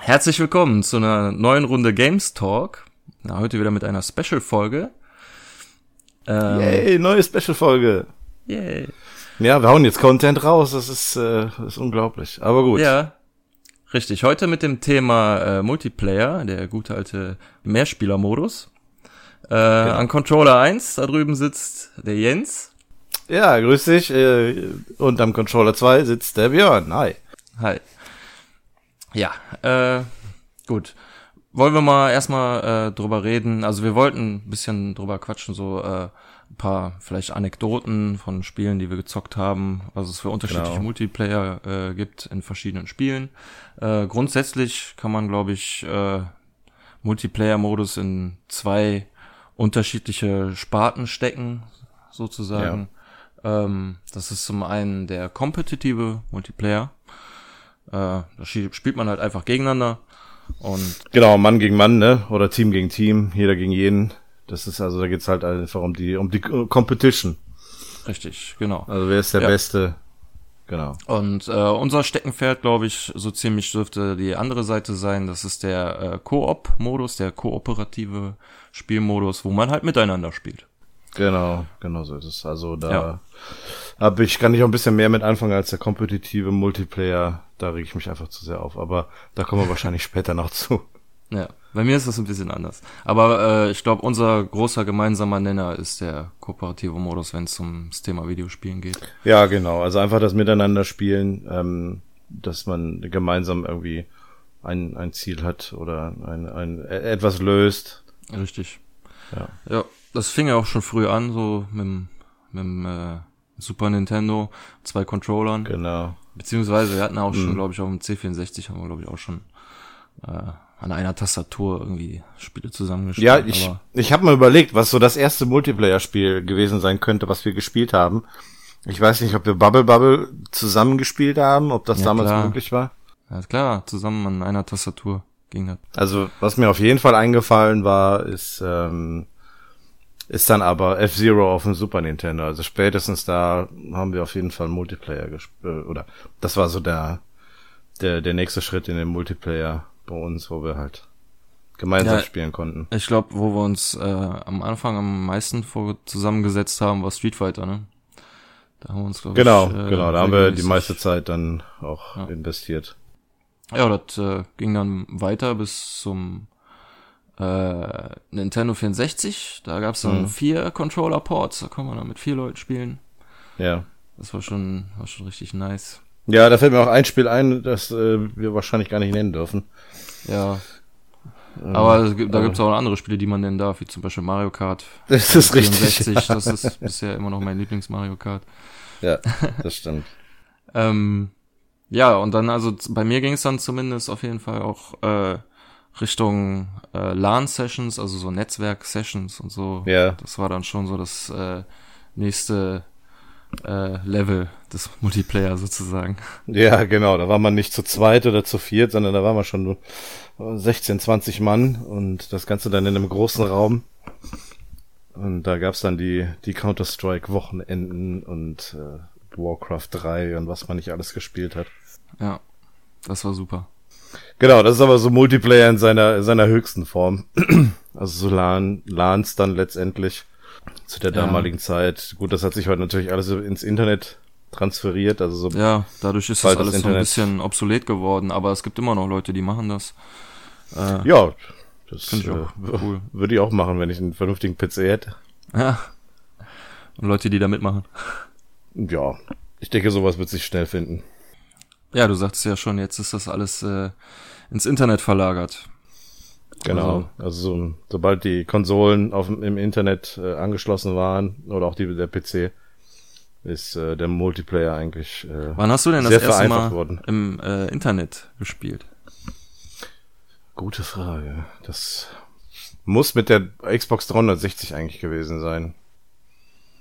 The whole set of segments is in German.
Herzlich willkommen zu einer neuen Runde Games Talk. Na, heute wieder mit einer Special-Folge. Ähm, Yay, neue Special-Folge. Yay. Ja, wir hauen jetzt Content raus, das ist, äh, das ist unglaublich. Aber gut. Ja, richtig. Heute mit dem Thema äh, Multiplayer, der gute alte Mehrspieler-Modus. Äh, ja. An Controller 1, da drüben sitzt der Jens. Ja, grüß dich. Äh, und am Controller 2 sitzt der Björn. Hi. Hi. Ja, äh, gut. Wollen wir mal erstmal äh, drüber reden. Also wir wollten ein bisschen drüber quatschen, so äh, ein paar vielleicht Anekdoten von Spielen, die wir gezockt haben, was es für unterschiedliche genau. Multiplayer äh, gibt in verschiedenen Spielen. Äh, grundsätzlich kann man, glaube ich, äh, Multiplayer-Modus in zwei unterschiedliche Sparten stecken, sozusagen. Ja. Ähm, das ist zum einen der kompetitive Multiplayer. Äh, da spielt man halt einfach gegeneinander. Und genau, Mann gegen Mann, ne? Oder Team gegen Team, jeder gegen jeden. Das ist also, da geht's halt einfach um die, um die Competition. Richtig, genau. Also wer ist der ja. Beste? Genau. Und äh, unser Steckenpferd, glaube ich, so ziemlich dürfte die andere Seite sein. Das ist der äh, Koop-Modus, der kooperative Spielmodus, wo man halt miteinander spielt. Genau, genau so ist es. Also da ja. hab ich, kann ich auch ein bisschen mehr mit anfangen als der kompetitive Multiplayer. Da reg ich mich einfach zu sehr auf. Aber da kommen wir wahrscheinlich später noch zu. Ja, bei mir ist das ein bisschen anders. Aber äh, ich glaube, unser großer gemeinsamer Nenner ist der kooperative Modus, wenn es ums Thema Videospielen geht. Ja, genau. Also einfach das Miteinander spielen, ähm, dass man gemeinsam irgendwie ein, ein Ziel hat oder ein, ein etwas löst. Richtig. Ja. Ja, das fing ja auch schon früh an, so mit, mit dem äh, Super Nintendo, zwei Controllern. Genau. Beziehungsweise wir hatten auch schon, mhm. glaube ich, auf dem C64 haben wir, glaube ich, auch schon äh, an einer Tastatur irgendwie Spiele zusammengespielt. Ja, ich, ich habe mal überlegt, was so das erste Multiplayer-Spiel gewesen sein könnte, was wir gespielt haben. Ich weiß nicht, ob wir Bubble Bubble zusammengespielt haben, ob das ja, damals klar. möglich war. Ja, klar, zusammen an einer Tastatur ging das. Also, was mir auf jeden Fall eingefallen war, ist, ähm, ist dann aber F-Zero auf dem Super Nintendo. Also spätestens da haben wir auf jeden Fall Multiplayer gespielt. Oder das war so der, der, der nächste Schritt in den Multiplayer bei uns, wo wir halt gemeinsam ja, spielen konnten. Ich glaube, wo wir uns äh, am Anfang am meisten vor zusammengesetzt haben, war Street Fighter, ne? Da haben wir uns, glaube genau, ich. Genau, äh, genau, da haben wir die meiste Zeit dann auch ja. investiert. Ja, das äh, ging dann weiter bis zum äh, Nintendo 64. Da gab es dann mhm. vier Controller-Ports, da konnte man dann mit vier Leuten spielen. Ja. Das war schon, war schon richtig nice. Ja, da fällt mir auch ein Spiel ein, das äh, wir wahrscheinlich gar nicht nennen dürfen. Ja. Ähm, aber gibt, da gibt es auch andere Spiele, die man nennen darf, wie zum Beispiel Mario Kart. Das ist 64, richtig. Das ist bisher immer noch mein Lieblings-Mario Kart. Ja, das stimmt. ähm, ja, und dann, also bei mir ging es dann zumindest auf jeden Fall auch äh, Richtung äh, LAN-Sessions, also so Netzwerk-Sessions und so. Ja. Das war dann schon so das äh, nächste äh, Level des Multiplayer sozusagen. Ja, genau. Da war man nicht zu zweit oder zu viert, sondern da war man schon 16, 20 Mann und das Ganze dann in einem großen Raum. Und da gab's dann die, die Counter-Strike-Wochenenden und äh, Warcraft 3 und was man nicht alles gespielt hat. Ja, das war super. Genau, das ist aber so Multiplayer in seiner, seiner höchsten Form. also so LAN, LANs dann letztendlich zu der damaligen ja. Zeit. Gut, das hat sich heute natürlich alles ins Internet transferiert, also so. Ja, dadurch ist das alles das so ein bisschen obsolet geworden, aber es gibt immer noch Leute, die machen das. Äh, ja, das ich auch äh, cool. würde ich auch machen, wenn ich einen vernünftigen PC hätte. Ja. Und Leute, die da mitmachen. Ja, ich denke, sowas wird sich schnell finden. Ja, du sagst ja schon, jetzt ist das alles äh, ins Internet verlagert. Genau, also, also so, sobald die Konsolen auf, im Internet äh, angeschlossen waren oder auch die, der PC, ist äh, der Multiplayer eigentlich äh, Wann hast du denn das erste Mal worden. im äh, Internet gespielt? Gute Frage. Das muss mit der Xbox 360 eigentlich gewesen sein.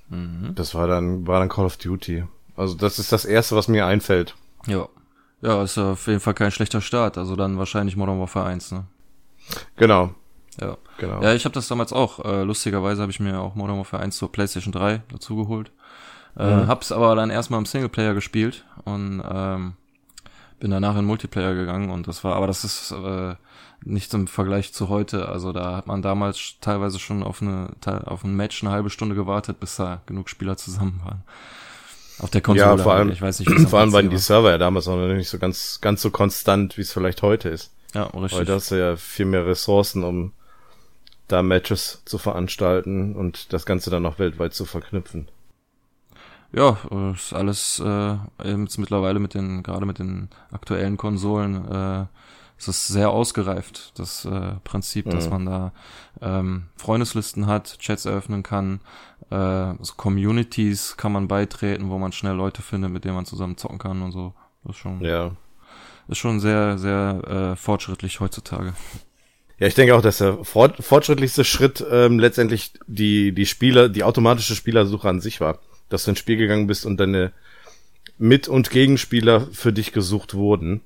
Mhm. Das war dann war dann Call of Duty. Also das ist das erste, was mir einfällt. Ja. Ja, ist auf jeden Fall kein schlechter Start. Also dann wahrscheinlich Modern Warfare 1, ne? Genau. Ja. Genau. Ja, ich habe das damals auch. Äh, lustigerweise habe ich mir auch Modern Warfare 1 zur PlayStation 3 dazu geholt. Äh, mhm. Hab's aber dann erstmal im Singleplayer gespielt und ähm, bin danach in Multiplayer gegangen und das war, aber das ist äh, nicht im Vergleich zu heute. Also da hat man damals teilweise schon auf eine auf ein Match eine halbe Stunde gewartet, bis da genug Spieler zusammen waren. Auf der Konsole. Ja, vor allem, ich weiß nicht, vor allem waren die Server ja damals noch nicht so ganz ganz so konstant, wie es vielleicht heute ist. Ja, richtig. Heute hast du ja viel mehr Ressourcen, um da Matches zu veranstalten und das Ganze dann noch weltweit zu verknüpfen. Ja, ist alles äh, jetzt mittlerweile mit den, gerade mit den aktuellen Konsolen, äh, es ist sehr ausgereift, das äh, Prinzip, mhm. dass man da ähm, Freundeslisten hat, Chats eröffnen kann, äh, so Communities kann man beitreten, wo man schnell Leute findet, mit denen man zusammen zocken kann und so. Das ist schon, ja. Ist schon sehr, sehr äh, fortschrittlich heutzutage. Ja, ich denke auch, dass der fort, fortschrittlichste Schritt ähm, letztendlich die, die Spieler, die automatische Spielersuche an sich war. Dass du ins Spiel gegangen bist und deine Mit- und Gegenspieler für dich gesucht wurden.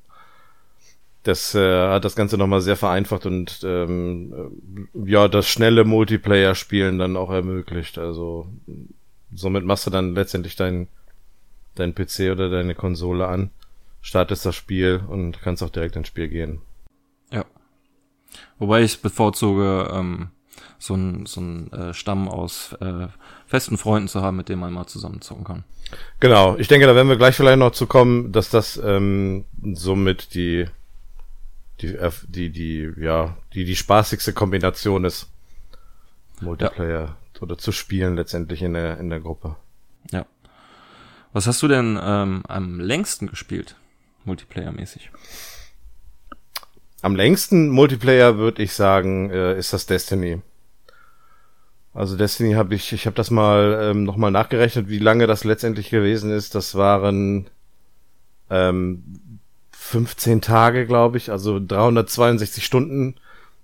Das äh, hat das Ganze nochmal sehr vereinfacht und ähm, ja, das schnelle Multiplayer-Spielen dann auch ermöglicht. Also somit machst du dann letztendlich dein, dein PC oder deine Konsole an, startest das Spiel und kannst auch direkt ins Spiel gehen. Ja. Wobei ich bevorzuge, ähm, so ein, so ein äh, Stamm aus äh, festen Freunden zu haben, mit denen man mal zusammen zocken kann. Genau, ich denke, da werden wir gleich vielleicht noch zu kommen, dass das ähm, somit die die die die ja die die spaßigste Kombination ist Multiplayer ja. oder zu spielen letztendlich in der in der Gruppe. Ja. Was hast du denn ähm, am längsten gespielt, Multiplayer-mäßig? Am längsten Multiplayer würde ich sagen, äh, ist das Destiny. Also Destiny habe ich, ich habe das mal ähm, nochmal nachgerechnet, wie lange das letztendlich gewesen ist. Das waren ähm, 15 Tage, glaube ich, also 362 Stunden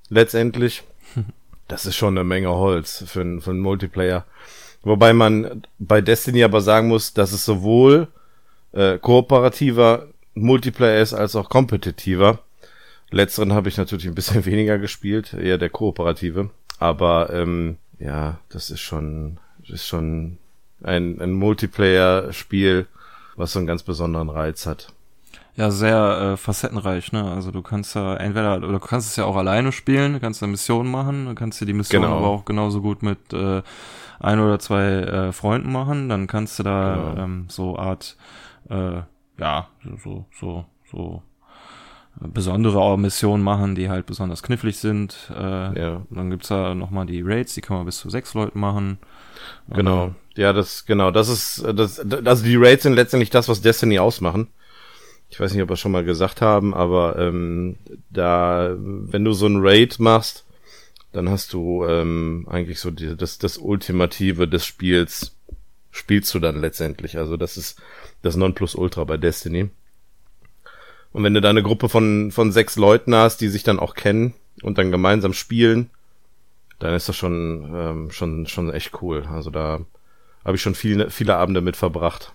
letztendlich. Das ist schon eine Menge Holz für, für einen Multiplayer. Wobei man bei Destiny aber sagen muss, dass es sowohl äh, kooperativer Multiplayer ist als auch kompetitiver. Letzteren habe ich natürlich ein bisschen weniger gespielt, eher der kooperative. Aber ähm, ja, das ist schon, ist schon ein, ein Multiplayer-Spiel, was so einen ganz besonderen Reiz hat. Ja, sehr äh, facettenreich, ne? Also du kannst ja entweder, oder du kannst es ja auch alleine spielen, du kannst eine Mission machen, du kannst dir die Mission genau. aber auch genauso gut mit äh, ein oder zwei äh, Freunden machen, dann kannst du da genau. ähm, so Art, äh, ja, so, so, so besondere Missionen machen, die halt besonders knifflig sind. Äh, ja. Dann gibt's da nochmal die Raids, die kann man bis zu sechs Leuten machen. Genau. Ja, das, genau, das ist, das, also die Raids sind letztendlich das, was Destiny ausmachen. Ich weiß nicht, ob wir schon mal gesagt haben, aber ähm, da, wenn du so ein Raid machst, dann hast du ähm, eigentlich so die, das, das Ultimative des Spiels, spielst du dann letztendlich. Also das ist das Nonplusultra bei Destiny. Und wenn du da eine Gruppe von, von sechs Leuten hast, die sich dann auch kennen und dann gemeinsam spielen, dann ist das schon, ähm, schon, schon echt cool. Also da habe ich schon viele, viele Abende mit verbracht.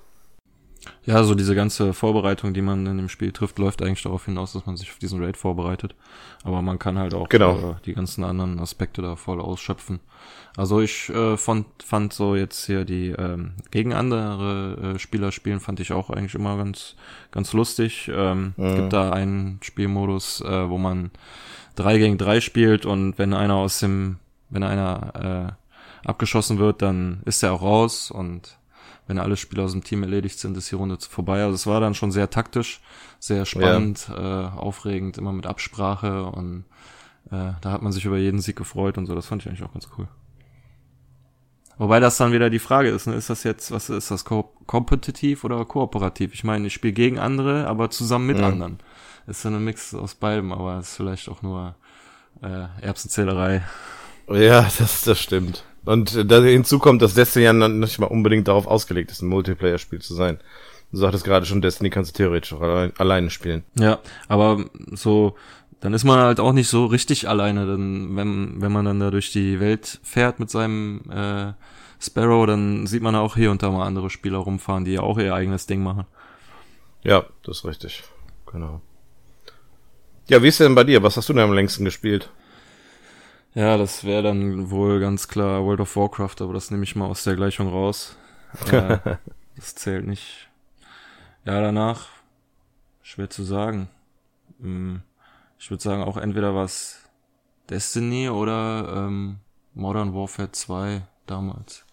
Ja, so diese ganze Vorbereitung, die man in dem Spiel trifft, läuft eigentlich darauf hinaus, dass man sich auf diesen Raid vorbereitet. Aber man kann halt auch genau. äh, die ganzen anderen Aspekte da voll ausschöpfen. Also ich äh, fand, fand so jetzt hier die ähm, gegen andere äh, Spieler spielen, fand ich auch eigentlich immer ganz, ganz lustig. Ähm, mhm. gibt da einen Spielmodus, äh, wo man drei gegen drei spielt und wenn einer aus dem, wenn einer äh, abgeschossen wird, dann ist er auch raus und wenn alle Spieler aus dem Team erledigt sind, ist die Runde vorbei. Also es war dann schon sehr taktisch, sehr spannend, ja. äh, aufregend, immer mit Absprache und äh, da hat man sich über jeden Sieg gefreut und so. Das fand ich eigentlich auch ganz cool. Wobei das dann wieder die Frage ist, ne? ist das jetzt, was ist das, ko kompetitiv oder kooperativ? Ich meine, ich spiele gegen andere, aber zusammen mit ja. anderen. Ist dann ein Mix aus beidem, aber ist vielleicht auch nur äh, Erbsenzählerei. Ja, das, das stimmt. Und da hinzu kommt, dass Destiny ja nicht mal unbedingt darauf ausgelegt ist, ein Multiplayer-Spiel zu sein. Du sagtest gerade schon, Destiny kannst du theoretisch auch allein, alleine spielen. Ja, aber so, dann ist man halt auch nicht so richtig alleine, denn wenn, wenn man dann da durch die Welt fährt mit seinem äh, Sparrow, dann sieht man auch hier und da mal andere Spieler rumfahren, die ja auch ihr eigenes Ding machen. Ja, das ist richtig. genau. Ja, wie ist denn bei dir? Was hast du denn am längsten gespielt? Ja, das wäre dann wohl ganz klar World of Warcraft, aber das nehme ich mal aus der Gleichung raus. Äh, das zählt nicht. Ja, danach, schwer zu sagen. Hm, ich würde sagen, auch entweder was Destiny oder ähm, Modern Warfare 2 damals.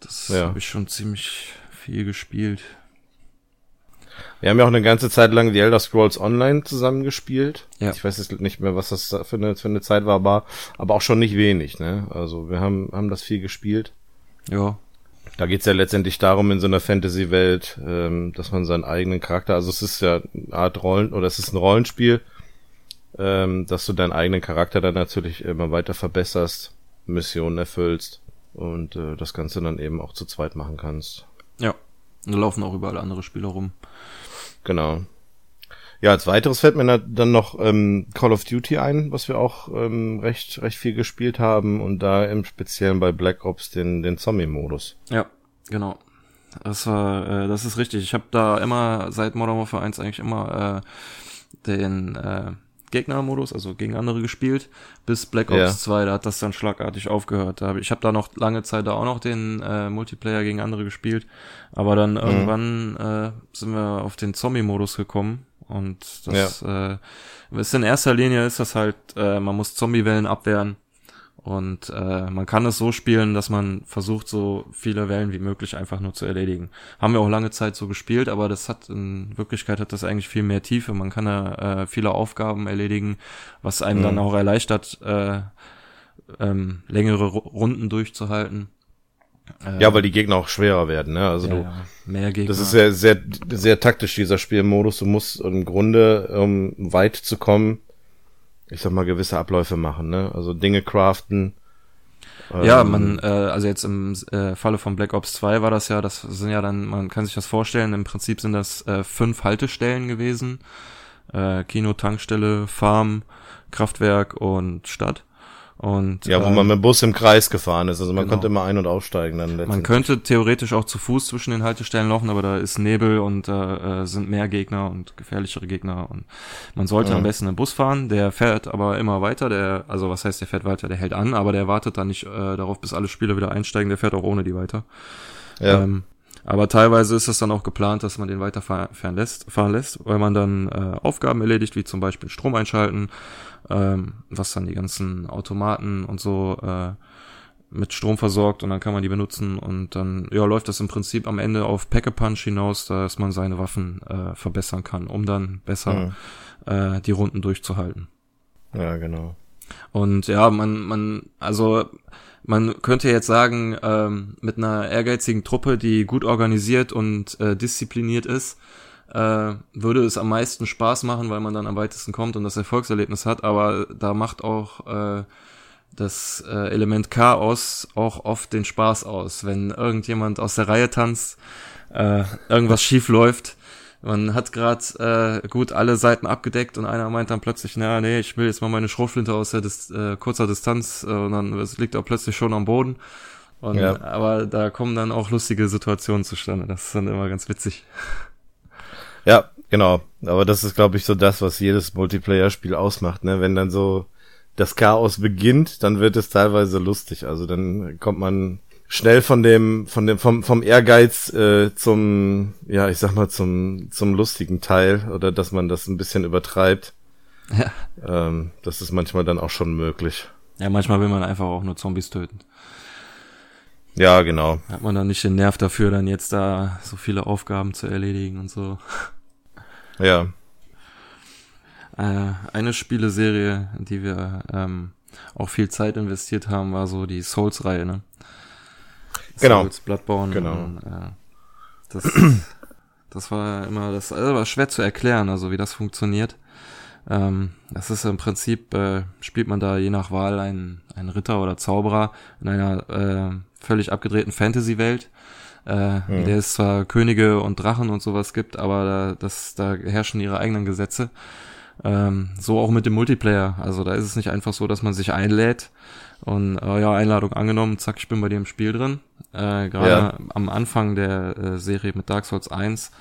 Das ja. habe ich schon ziemlich viel gespielt. Wir haben ja auch eine ganze Zeit lang die Elder Scrolls Online zusammengespielt. Ja. Ich weiß jetzt nicht mehr, was das für eine, für eine Zeit war, aber, aber auch schon nicht wenig, ne? Also wir haben, haben das viel gespielt. Ja. Da geht's ja letztendlich darum, in so einer Fantasy-Welt, ähm, dass man seinen eigenen Charakter, also es ist ja eine Art Rollen, oder es ist ein Rollenspiel, ähm, dass du deinen eigenen Charakter dann natürlich immer weiter verbesserst, Missionen erfüllst und äh, das Ganze dann eben auch zu zweit machen kannst. Ja, da laufen auch überall andere Spieler rum. Genau. Ja, als weiteres fällt mir dann noch ähm, Call of Duty ein, was wir auch ähm, recht recht viel gespielt haben und da im Speziellen bei Black Ops den den Zombie-Modus. Ja, genau. Das war, äh, das ist richtig. Ich habe da immer seit Modern Warfare 1 eigentlich immer äh, den äh, Gegnermodus, also gegen andere gespielt, bis Black Ops ja. 2, da hat das dann schlagartig aufgehört. Da hab, ich habe da noch lange Zeit da auch noch den äh, Multiplayer gegen andere gespielt, aber dann mhm. irgendwann äh, sind wir auf den Zombie-Modus gekommen und das ja. äh, ist in erster Linie ist das halt, äh, man muss Zombie-Wellen abwehren und äh, man kann es so spielen, dass man versucht, so viele Wellen wie möglich einfach nur zu erledigen. Haben wir auch lange Zeit so gespielt, aber das hat in Wirklichkeit hat das eigentlich viel mehr Tiefe. Man kann da äh, viele Aufgaben erledigen, was einem mhm. dann auch erleichtert, äh, ähm, längere Runden durchzuhalten. Äh, ja, weil die Gegner auch schwerer werden, ne? Also ja, du, ja. mehr Gegner. Das ist sehr, sehr, sehr taktisch, dieser Spielmodus. Du musst im Grunde, um weit zu kommen, ich sag mal, gewisse Abläufe machen, ne? Also Dinge craften. Ja, ähm, man, äh, also jetzt im äh, Falle von Black Ops 2 war das ja, das sind ja dann, man kann sich das vorstellen, im Prinzip sind das äh, fünf Haltestellen gewesen. Äh, Kino, Tankstelle, Farm, Kraftwerk und Stadt. Und, ja, wo äh, man mit dem Bus im Kreis gefahren ist. Also man genau. konnte immer ein- und aussteigen dann. Man könnte theoretisch auch zu Fuß zwischen den Haltestellen laufen, aber da ist Nebel und äh, sind mehr Gegner und gefährlichere Gegner. Und man sollte mhm. am besten einen Bus fahren, der fährt aber immer weiter. Der, also was heißt, der fährt weiter, der hält an, aber der wartet dann nicht äh, darauf, bis alle Spieler wieder einsteigen, der fährt auch ohne die weiter. Ja. Ähm, aber teilweise ist es dann auch geplant, dass man den weiterfahren lässt, fahren lässt, weil man dann äh, Aufgaben erledigt, wie zum Beispiel Strom einschalten, ähm, was dann die ganzen Automaten und so äh, mit Strom versorgt und dann kann man die benutzen und dann ja läuft das im Prinzip am Ende auf Pack-a-Punch hinaus, dass man seine Waffen äh, verbessern kann, um dann besser mhm. äh, die Runden durchzuhalten. Ja, genau. Und ja, man, man, also man könnte jetzt sagen, ähm, mit einer ehrgeizigen Truppe, die gut organisiert und äh, diszipliniert ist, äh, würde es am meisten Spaß machen, weil man dann am weitesten kommt und das Erfolgserlebnis hat. Aber da macht auch äh, das äh, Element Chaos auch oft den Spaß aus. Wenn irgendjemand aus der Reihe tanzt, äh, irgendwas schief läuft, man hat gerade äh, gut alle Seiten abgedeckt und einer meint dann plötzlich, na nee, ich will jetzt mal meine Schrotflinte aus der Dis äh, kurzer Distanz äh, und dann es liegt er plötzlich schon am Boden. Und, ja. Aber da kommen dann auch lustige Situationen zustande. Das ist dann immer ganz witzig. Ja, genau. Aber das ist, glaube ich, so das, was jedes Multiplayer-Spiel ausmacht. Ne? Wenn dann so das Chaos beginnt, dann wird es teilweise lustig. Also dann kommt man schnell von dem, von dem, vom, vom Ehrgeiz äh, zum, ja, ich sag mal, zum, zum lustigen Teil oder dass man das ein bisschen übertreibt. Ja. Ähm, das ist manchmal dann auch schon möglich. Ja, manchmal will man einfach auch nur Zombies töten. Ja, genau. Hat man dann nicht den Nerv dafür, dann jetzt da so viele Aufgaben zu erledigen und so. Ja. Äh, eine Spieleserie, in die wir ähm, auch viel Zeit investiert haben, war so die Souls-Reihe, ne? Genau. Souls, Bloodborne. Genau. Und, äh, das, das war immer, das also war schwer zu erklären, also wie das funktioniert. Ähm, das ist im Prinzip, äh, spielt man da je nach Wahl einen, einen Ritter oder Zauberer in einer äh, völlig abgedrehten Fantasy-Welt, äh, hm. in der es zwar Könige und Drachen und sowas gibt, aber da, das, da herrschen ihre eigenen Gesetze. Ähm, so auch mit dem Multiplayer. Also da ist es nicht einfach so, dass man sich einlädt und äh, ja, Einladung angenommen, zack, ich bin bei dir im Spiel drin. Äh, Gerade ja. am Anfang der äh, Serie mit Dark Souls 1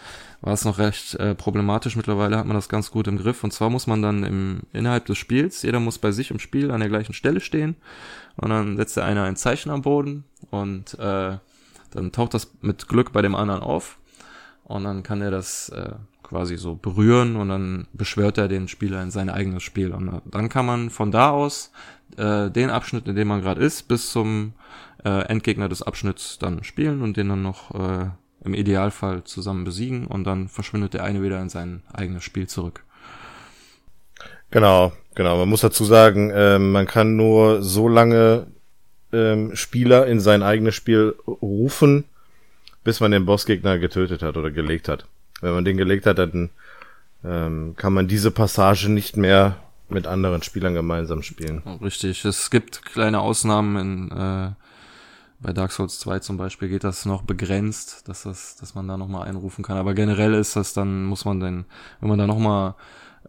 war es noch recht äh, problematisch. Mittlerweile hat man das ganz gut im Griff. Und zwar muss man dann im, innerhalb des Spiels, jeder muss bei sich im Spiel an der gleichen Stelle stehen. Und dann setzt der eine ein Zeichen am Boden und äh, dann taucht das mit Glück bei dem anderen auf. Und dann kann er das äh, quasi so berühren und dann beschwört er den Spieler in sein eigenes Spiel. Und dann kann man von da aus äh, den Abschnitt, in dem man gerade ist, bis zum äh, Endgegner des Abschnitts dann spielen und den dann noch äh, im Idealfall zusammen besiegen und dann verschwindet der eine wieder in sein eigenes Spiel zurück. Genau, genau. Man muss dazu sagen, äh, man kann nur so lange ähm, Spieler in sein eigenes Spiel rufen, bis man den Bossgegner getötet hat oder gelegt hat. Wenn man den gelegt hat, dann ähm, kann man diese Passage nicht mehr mit anderen Spielern gemeinsam spielen. Richtig. Es gibt kleine Ausnahmen in äh, bei Dark Souls 2 zum Beispiel geht das noch begrenzt, dass das, dass man da nochmal einrufen kann. Aber generell ist das dann, muss man denn, wenn man da nochmal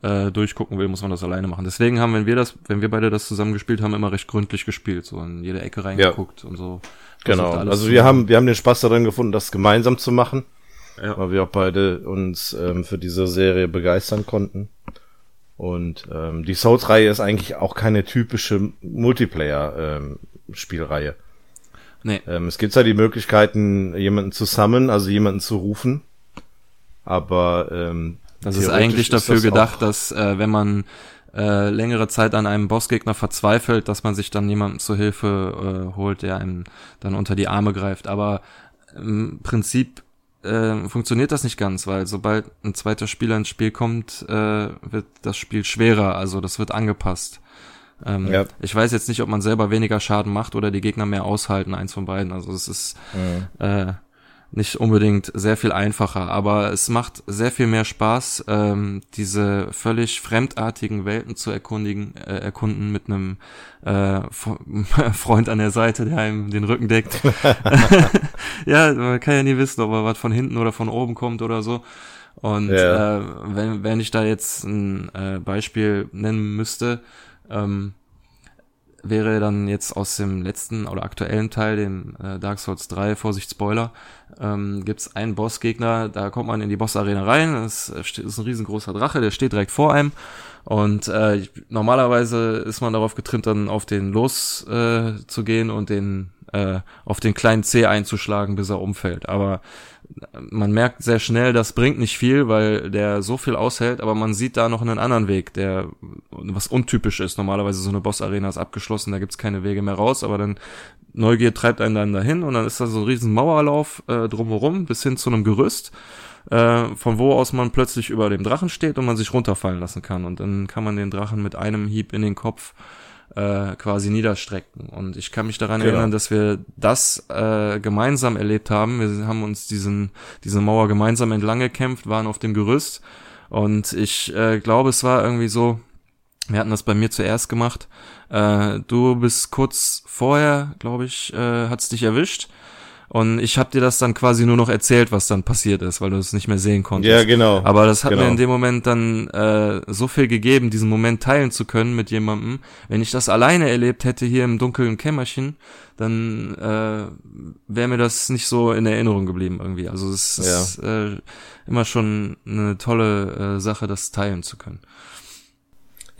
äh, durchgucken will, muss man das alleine machen. Deswegen haben, wenn wir das, wenn wir beide das zusammen gespielt haben, immer recht gründlich gespielt, so in jede Ecke reingeguckt ja. und so. Genau. Also wir haben, wir haben den Spaß darin gefunden, das gemeinsam zu machen. Ja. Weil wir auch beide uns ähm, für diese Serie begeistern konnten. Und ähm, die Souls-Reihe ist eigentlich auch keine typische Multiplayer-Spielreihe. Ähm, nee. Ähm, es gibt ja die Möglichkeiten, jemanden zu summonen, also jemanden zu rufen. Aber ähm, das ist eigentlich dafür das gedacht, dass äh, wenn man äh, längere Zeit an einem Bossgegner verzweifelt, dass man sich dann jemanden zur Hilfe äh, holt, der einem dann unter die Arme greift. Aber im Prinzip äh, funktioniert das nicht ganz, weil sobald ein zweiter Spieler ins Spiel kommt, äh, wird das Spiel schwerer, also das wird angepasst. Ähm, ja. Ich weiß jetzt nicht, ob man selber weniger Schaden macht oder die Gegner mehr aushalten, eins von beiden. Also es ist mhm. äh, nicht unbedingt sehr viel einfacher, aber es macht sehr viel mehr Spaß, ähm, diese völlig fremdartigen Welten zu erkundigen, äh, erkunden mit einem äh, Freund an der Seite, der einem den Rücken deckt. ja, man kann ja nie wissen, ob er was von hinten oder von oben kommt oder so. Und ja. äh, wenn, wenn ich da jetzt ein äh, Beispiel nennen müsste, ähm, wäre dann jetzt aus dem letzten oder aktuellen Teil, dem äh, Dark Souls 3, Vorsicht Spoiler, ähm, gibt es einen Bossgegner, da kommt man in die Bossarena rein, das ist ein riesengroßer Drache, der steht direkt vor einem und äh, normalerweise ist man darauf getrimmt, dann auf den los äh, zu gehen und den äh, auf den kleinen C einzuschlagen, bis er umfällt. Aber man merkt sehr schnell, das bringt nicht viel, weil der so viel aushält, aber man sieht da noch einen anderen Weg, der was untypisch ist. Normalerweise so eine Boss-Arena ist abgeschlossen, da gibt's keine Wege mehr raus, aber dann Neugier treibt einen dann dahin und dann ist da so ein riesen Mauerlauf äh, drumherum bis hin zu einem Gerüst, äh, von wo aus man plötzlich über dem Drachen steht und man sich runterfallen lassen kann. Und dann kann man den Drachen mit einem Hieb in den Kopf äh, quasi niederstrecken. Und ich kann mich daran genau. erinnern, dass wir das äh, gemeinsam erlebt haben. Wir haben uns diesen, diese Mauer gemeinsam entlang gekämpft, waren auf dem Gerüst. Und ich äh, glaube, es war irgendwie so, wir hatten das bei mir zuerst gemacht. Äh, du bist kurz vorher, glaube ich, äh, hat's dich erwischt. Und ich habe dir das dann quasi nur noch erzählt, was dann passiert ist, weil du es nicht mehr sehen konntest. Ja, genau. Aber das hat genau. mir in dem Moment dann äh, so viel gegeben, diesen Moment teilen zu können mit jemandem. Wenn ich das alleine erlebt hätte hier im dunklen Kämmerchen, dann äh, wäre mir das nicht so in Erinnerung geblieben irgendwie. Also es ja. ist äh, immer schon eine tolle äh, Sache, das teilen zu können.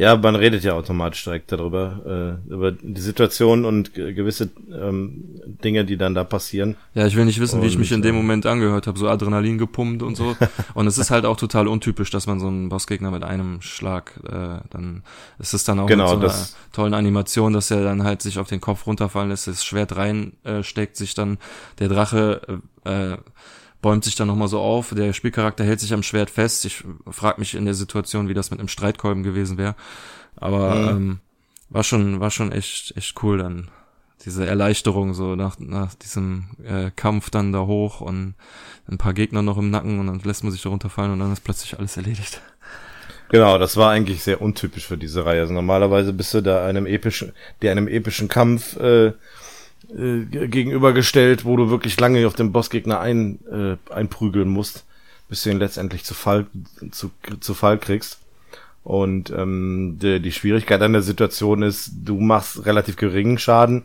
Ja, man redet ja automatisch direkt darüber, äh, über die Situation und gewisse ähm, Dinge, die dann da passieren. Ja, ich will nicht wissen, und, wie ich mich in dem Moment angehört habe, so Adrenalin gepumpt und so. und es ist halt auch total untypisch, dass man so einen Bossgegner mit einem Schlag, äh, dann ist es dann auch genau, mit so einer tollen Animation, dass er dann halt sich auf den Kopf runterfallen lässt, das Schwert reinsteckt, äh, sich dann der Drache äh, bäumt sich dann nochmal so auf. Der Spielcharakter hält sich am Schwert fest. Ich frage mich in der Situation, wie das mit einem Streitkolben gewesen wäre. Aber mhm. ähm, war schon, war schon echt, echt cool dann. Diese Erleichterung so nach, nach diesem äh, Kampf dann da hoch und ein paar Gegner noch im Nacken und dann lässt man sich da runterfallen und dann ist plötzlich alles erledigt. Genau, das war eigentlich sehr untypisch für diese Reihe. Also normalerweise bist du da einem epischen, der einem epischen Kampf äh, äh, gegenübergestellt, wo du wirklich lange auf den Bossgegner ein, äh, einprügeln musst, bis du ihn letztendlich zu Fall, zu, zu Fall kriegst. Und ähm, die, die Schwierigkeit an der Situation ist, du machst relativ geringen Schaden,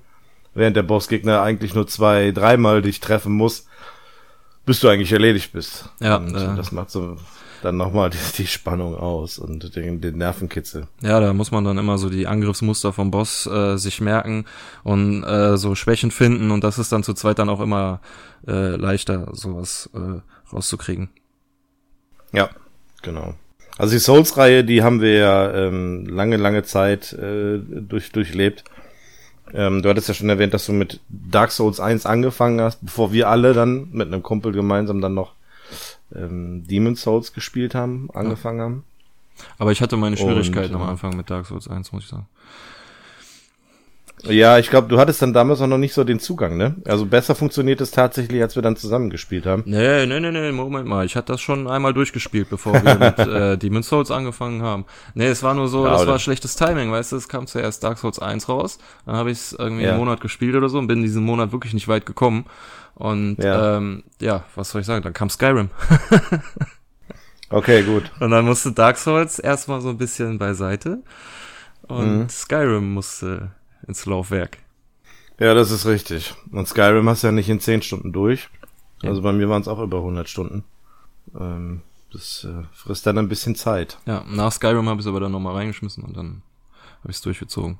während der Bossgegner eigentlich nur zwei, dreimal dich treffen muss, bis du eigentlich erledigt bist. Ja, und äh, das macht so dann nochmal die, die Spannung aus und den, den Nervenkitzel. Ja, da muss man dann immer so die Angriffsmuster vom Boss äh, sich merken und äh, so Schwächen finden und das ist dann zu zweit dann auch immer äh, leichter, sowas äh, rauszukriegen. Ja, genau. Also die Souls-Reihe, die haben wir ja ähm, lange, lange Zeit äh, durch, durchlebt. Ähm, du hattest ja schon erwähnt, dass du mit Dark Souls 1 angefangen hast, bevor wir alle dann mit einem Kumpel gemeinsam dann noch ähm, Demon Souls gespielt haben, angefangen ja. haben. Aber ich hatte meine Schwierigkeiten Und, am Anfang mit Dark Souls 1, muss ich sagen. Ja, ich glaube, du hattest dann damals auch noch nicht so den Zugang, ne? Also besser funktioniert es tatsächlich, als wir dann zusammengespielt haben. Nee, nee, nee, nee, Moment mal. Ich hatte das schon einmal durchgespielt, bevor wir mit äh, Demon Souls angefangen haben. Nee, es war nur so, ja, das war schlechtes Timing, weißt du, es kam zuerst Dark Souls 1 raus, dann habe ich es irgendwie ja. einen Monat gespielt oder so und bin diesen Monat wirklich nicht weit gekommen. Und ja, ähm, ja was soll ich sagen, dann kam Skyrim. okay, gut. Und dann musste Dark Souls erstmal so ein bisschen beiseite und mhm. Skyrim musste ins Laufwerk. Ja, das ist richtig. Und Skyrim hast du ja nicht in 10 Stunden durch. Ja. Also bei mir waren es auch über 100 Stunden. Ähm, das äh, frisst dann ein bisschen Zeit. Ja, nach Skyrim habe ich es aber dann nochmal reingeschmissen und dann habe ich es durchgezogen.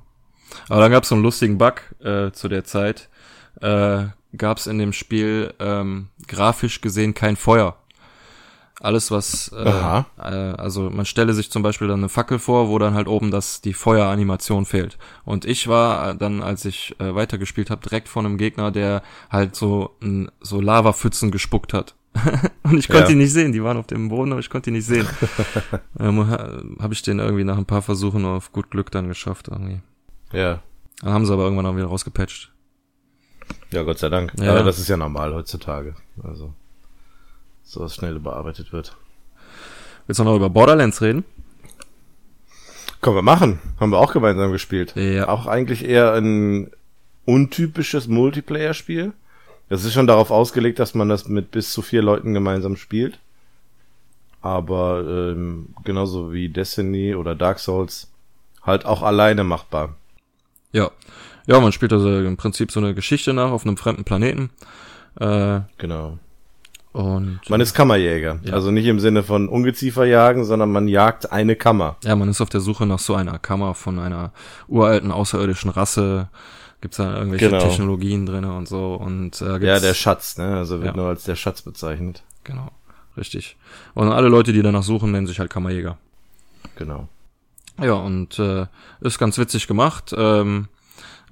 Aber dann gab es so einen lustigen Bug äh, zu der Zeit. Äh, gab es in dem Spiel ähm, grafisch gesehen kein Feuer. Alles, was, äh, äh, also man stelle sich zum Beispiel dann eine Fackel vor, wo dann halt oben das die Feueranimation fehlt. Und ich war dann, als ich äh, weitergespielt habe, direkt vor einem Gegner, der halt so n, so Lavapfützen gespuckt hat. und ich konnte ja. ihn nicht sehen. Die waren auf dem Boden, aber ich konnte ihn nicht sehen. ähm, habe ich den irgendwie nach ein paar Versuchen auf gut Glück dann geschafft irgendwie. Ja. Dann haben sie aber irgendwann auch wieder rausgepatcht. Ja, Gott sei Dank. Ja, aber das ist ja normal heutzutage. Also so was schnell bearbeitet wird. Willst du noch über Borderlands reden? Können wir machen. Haben wir auch gemeinsam gespielt. Ja. Auch eigentlich eher ein untypisches Multiplayer-Spiel. Es ist schon darauf ausgelegt, dass man das mit bis zu vier Leuten gemeinsam spielt. Aber ähm, genauso wie Destiny oder Dark Souls halt auch alleine machbar. Ja. Ja, man spielt also im Prinzip so eine Geschichte nach auf einem fremden Planeten. Äh, genau. Und man ist Kammerjäger. Ja. Also nicht im Sinne von Ungeziefer jagen, sondern man jagt eine Kammer. Ja, man ist auf der Suche nach so einer Kammer von einer uralten außerirdischen Rasse. Gibt's da irgendwelche genau. Technologien drinne und so und äh, Ja, der Schatz, ne? Also wird ja. nur als der Schatz bezeichnet. Genau, richtig. Und alle Leute, die danach suchen, nennen sich halt Kammerjäger. Genau. Ja, und äh, ist ganz witzig gemacht. Ähm,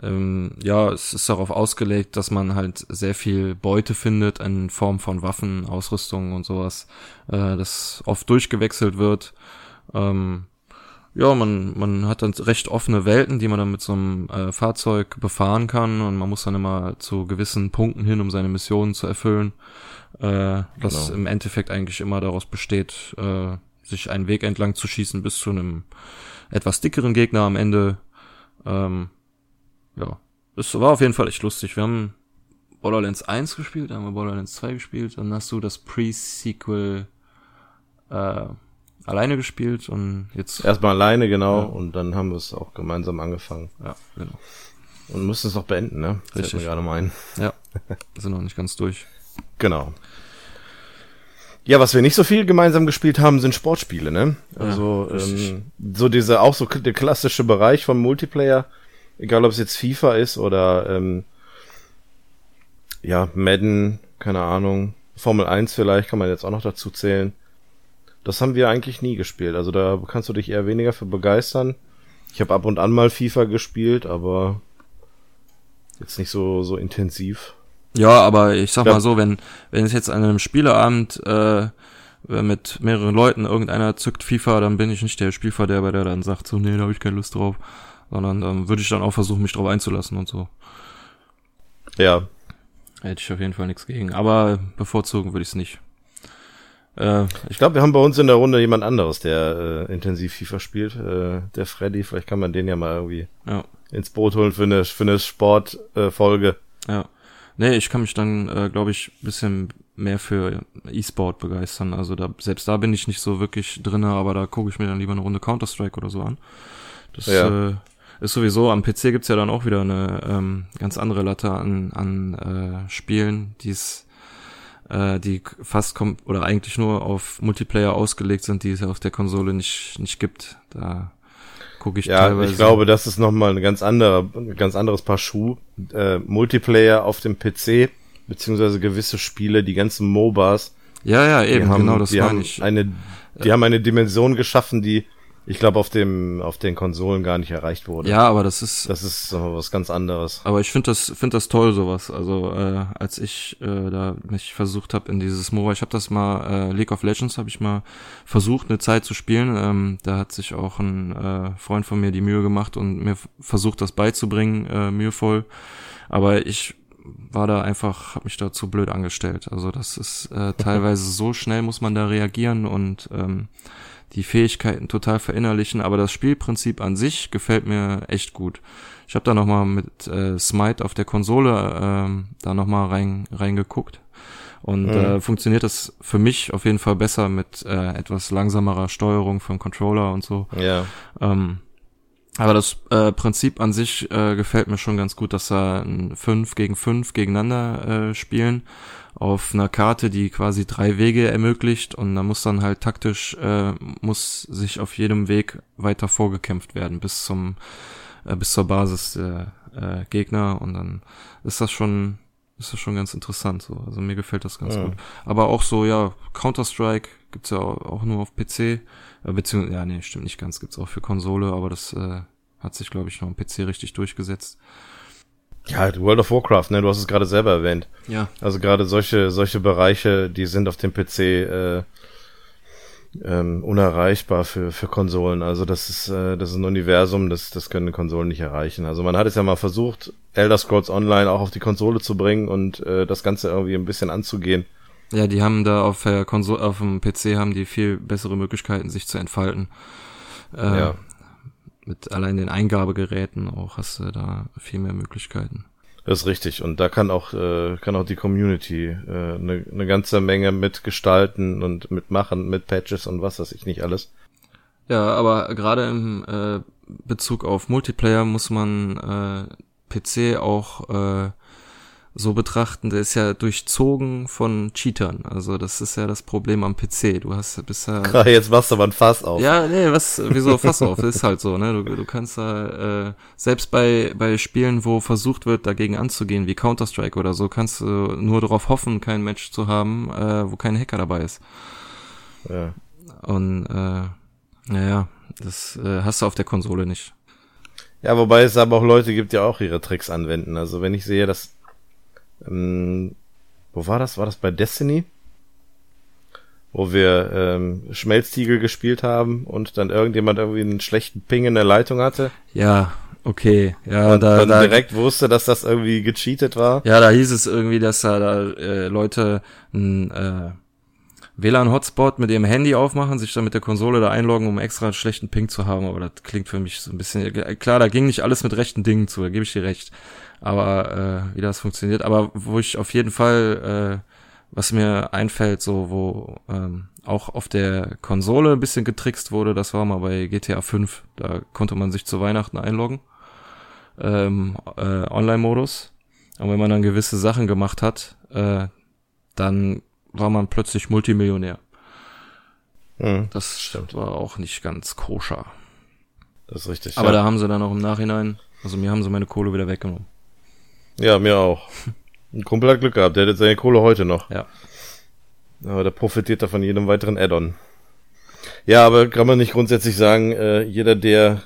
ähm, ja, es ist darauf ausgelegt, dass man halt sehr viel Beute findet in Form von Waffen, Ausrüstung und sowas, äh, das oft durchgewechselt wird. Ähm, ja, man, man hat dann recht offene Welten, die man dann mit so einem äh, Fahrzeug befahren kann und man muss dann immer zu gewissen Punkten hin, um seine Missionen zu erfüllen, äh, was genau. im Endeffekt eigentlich immer daraus besteht, äh, sich einen Weg entlang zu schießen bis zu einem etwas dickeren Gegner am Ende. Ähm, ja, es war auf jeden Fall echt lustig. Wir haben Borderlands 1 gespielt, dann haben wir Borderlands 2 gespielt, dann hast du das Pre-Sequel äh, alleine gespielt und jetzt. Erstmal alleine, genau, ja. und dann haben wir es auch gemeinsam angefangen. Ja, genau. Und mussten es noch beenden, ne? Richtig. gerade mal ein. Ja, wir sind noch nicht ganz durch. Genau. Ja, was wir nicht so viel gemeinsam gespielt haben, sind Sportspiele, ne? Also ja, ähm, so diese auch so der klassische Bereich vom Multiplayer Egal, ob es jetzt FIFA ist oder ähm, ja, Madden, keine Ahnung, Formel 1 vielleicht kann man jetzt auch noch dazu zählen. Das haben wir eigentlich nie gespielt. Also da kannst du dich eher weniger für begeistern. Ich habe ab und an mal FIFA gespielt, aber jetzt nicht so so intensiv. Ja, aber ich sag ja. mal so, wenn wenn es jetzt an einem Spieleabend äh, mit mehreren Leuten irgendeiner zückt FIFA, dann bin ich nicht der Spielverderber, der dann sagt so, nee, da habe ich keine Lust drauf sondern ähm, würde ich dann auch versuchen, mich drauf einzulassen und so. Ja. Hätte ich auf jeden Fall nichts gegen, aber bevorzugen würde ich es nicht. Äh, ich glaube, wir haben bei uns in der Runde jemand anderes, der äh, intensiv FIFA spielt. Äh, der Freddy, vielleicht kann man den ja mal irgendwie ja. ins Boot holen für eine, für eine Sportfolge. Äh, ja. Nee, ich kann mich dann, äh, glaube ich, bisschen mehr für E-Sport begeistern. Also da, selbst da bin ich nicht so wirklich drinne, aber da gucke ich mir dann lieber eine Runde Counter-Strike oder so an. Das ja. äh, ist sowieso, am PC gibt's ja dann auch wieder eine ähm, ganz andere Latte an, an äh, Spielen, die's, äh, die fast kommt oder eigentlich nur auf Multiplayer ausgelegt sind, die es ja auf der Konsole nicht, nicht gibt. Da gucke ich ja, teilweise. Ich glaube, das ist nochmal ein ganz anderer, ein ganz anderes Paar Schuh. Äh, Multiplayer auf dem PC, beziehungsweise gewisse Spiele, die ganzen MOBAs. Ja, ja, eben, haben, genau das die meine ich. Eine, die haben eine Dimension geschaffen, die ich glaube, auf dem, auf den Konsolen gar nicht erreicht wurde. Ja, aber das ist. Das ist so was ganz anderes. Aber ich finde das, finde das toll, sowas. Also, äh, als ich äh, da mich versucht habe in dieses MOBA, ich habe das mal, äh, League of Legends habe ich mal versucht, eine Zeit zu spielen. Ähm, da hat sich auch ein äh, Freund von mir die Mühe gemacht und mir versucht, das beizubringen, äh, mühevoll. Aber ich war da einfach, habe mich da zu blöd angestellt. Also das ist äh, teilweise so schnell muss man da reagieren und ähm, die Fähigkeiten total verinnerlichen, aber das Spielprinzip an sich gefällt mir echt gut. Ich habe da nochmal mit äh, Smite auf der Konsole ähm, da nochmal rein, reingeguckt. Und mhm. äh, funktioniert das für mich auf jeden Fall besser mit äh, etwas langsamerer Steuerung vom Controller und so. Ja. Ähm, aber das äh, Prinzip an sich äh, gefällt mir schon ganz gut, dass da fünf gegen fünf gegeneinander äh, spielen auf einer Karte, die quasi drei Wege ermöglicht und da muss dann halt taktisch, äh, muss sich auf jedem Weg weiter vorgekämpft werden bis zum, äh, bis zur Basis der äh, Gegner und dann ist das schon, ist das schon ganz interessant so. Also mir gefällt das ganz ja. gut. Aber auch so, ja, Counter-Strike gibt's ja auch nur auf PC, äh, beziehungsweise, ja, nee, stimmt nicht ganz, gibt's auch für Konsole, aber das äh, hat sich, glaube ich, noch am PC richtig durchgesetzt. Ja, World of Warcraft, ne, du hast es gerade selber erwähnt. Ja. Also gerade solche, solche Bereiche, die sind auf dem PC äh, ähm, unerreichbar für, für Konsolen. Also das ist, äh, das ist ein Universum, das, das können Konsolen nicht erreichen. Also man hat es ja mal versucht, Elder Scrolls Online auch auf die Konsole zu bringen und äh, das Ganze irgendwie ein bisschen anzugehen. Ja, die haben da auf der Konsole, auf dem PC haben die viel bessere Möglichkeiten, sich zu entfalten. Äh, ja mit allein den Eingabegeräten auch hast du da viel mehr Möglichkeiten. Das ist richtig. Und da kann auch, äh, kann auch die Community äh, eine, eine ganze Menge mitgestalten und mitmachen, mit Patches und was weiß ich nicht alles. Ja, aber gerade im äh, Bezug auf Multiplayer muss man äh, PC auch äh, so betrachten, der ist ja durchzogen von Cheatern. Also das ist ja das Problem am PC. Du hast bisher. Jetzt machst du aber ein Fass auf. Ja, nee, was, wieso Fass auf? Das ist halt so, ne? Du, du kannst da, äh, selbst bei, bei Spielen, wo versucht wird, dagegen anzugehen, wie Counter-Strike oder so, kannst du nur darauf hoffen, kein Match zu haben, äh, wo kein Hacker dabei ist. Ja. Und äh, naja, das äh, hast du auf der Konsole nicht. Ja, wobei es aber auch Leute gibt, die auch ihre Tricks anwenden. Also wenn ich sehe, dass ähm, wo war das? War das bei Destiny? Wo wir ähm, Schmelztiegel gespielt haben und dann irgendjemand irgendwie einen schlechten Ping in der Leitung hatte. Ja, okay. Ja, und da, dann da, direkt wusste, dass das irgendwie gecheatet war. Ja, da hieß es irgendwie, dass da, da äh, Leute ein äh, WLAN-Hotspot mit ihrem Handy aufmachen, sich dann mit der Konsole da einloggen, um extra einen schlechten Ping zu haben. Aber das klingt für mich so ein bisschen, klar, da ging nicht alles mit rechten Dingen zu, da gebe ich dir recht aber äh, wie das funktioniert. Aber wo ich auf jeden Fall, äh, was mir einfällt, so wo ähm, auch auf der Konsole ein bisschen getrickst wurde, das war mal bei GTA 5. Da konnte man sich zu Weihnachten einloggen. Ähm, äh, Online-Modus. Und wenn man dann gewisse Sachen gemacht hat, äh, dann war man plötzlich Multimillionär. Mhm, das stimmt. war auch nicht ganz koscher. Das ist richtig. Aber ja. da haben sie dann auch im Nachhinein, also mir haben sie meine Kohle wieder weggenommen. Ja, mir auch. Ein Kumpel hat Glück gehabt, der hat seine Kohle heute noch. Ja. Aber der profitiert da von jedem weiteren Add-on. Ja, aber kann man nicht grundsätzlich sagen, äh, jeder, der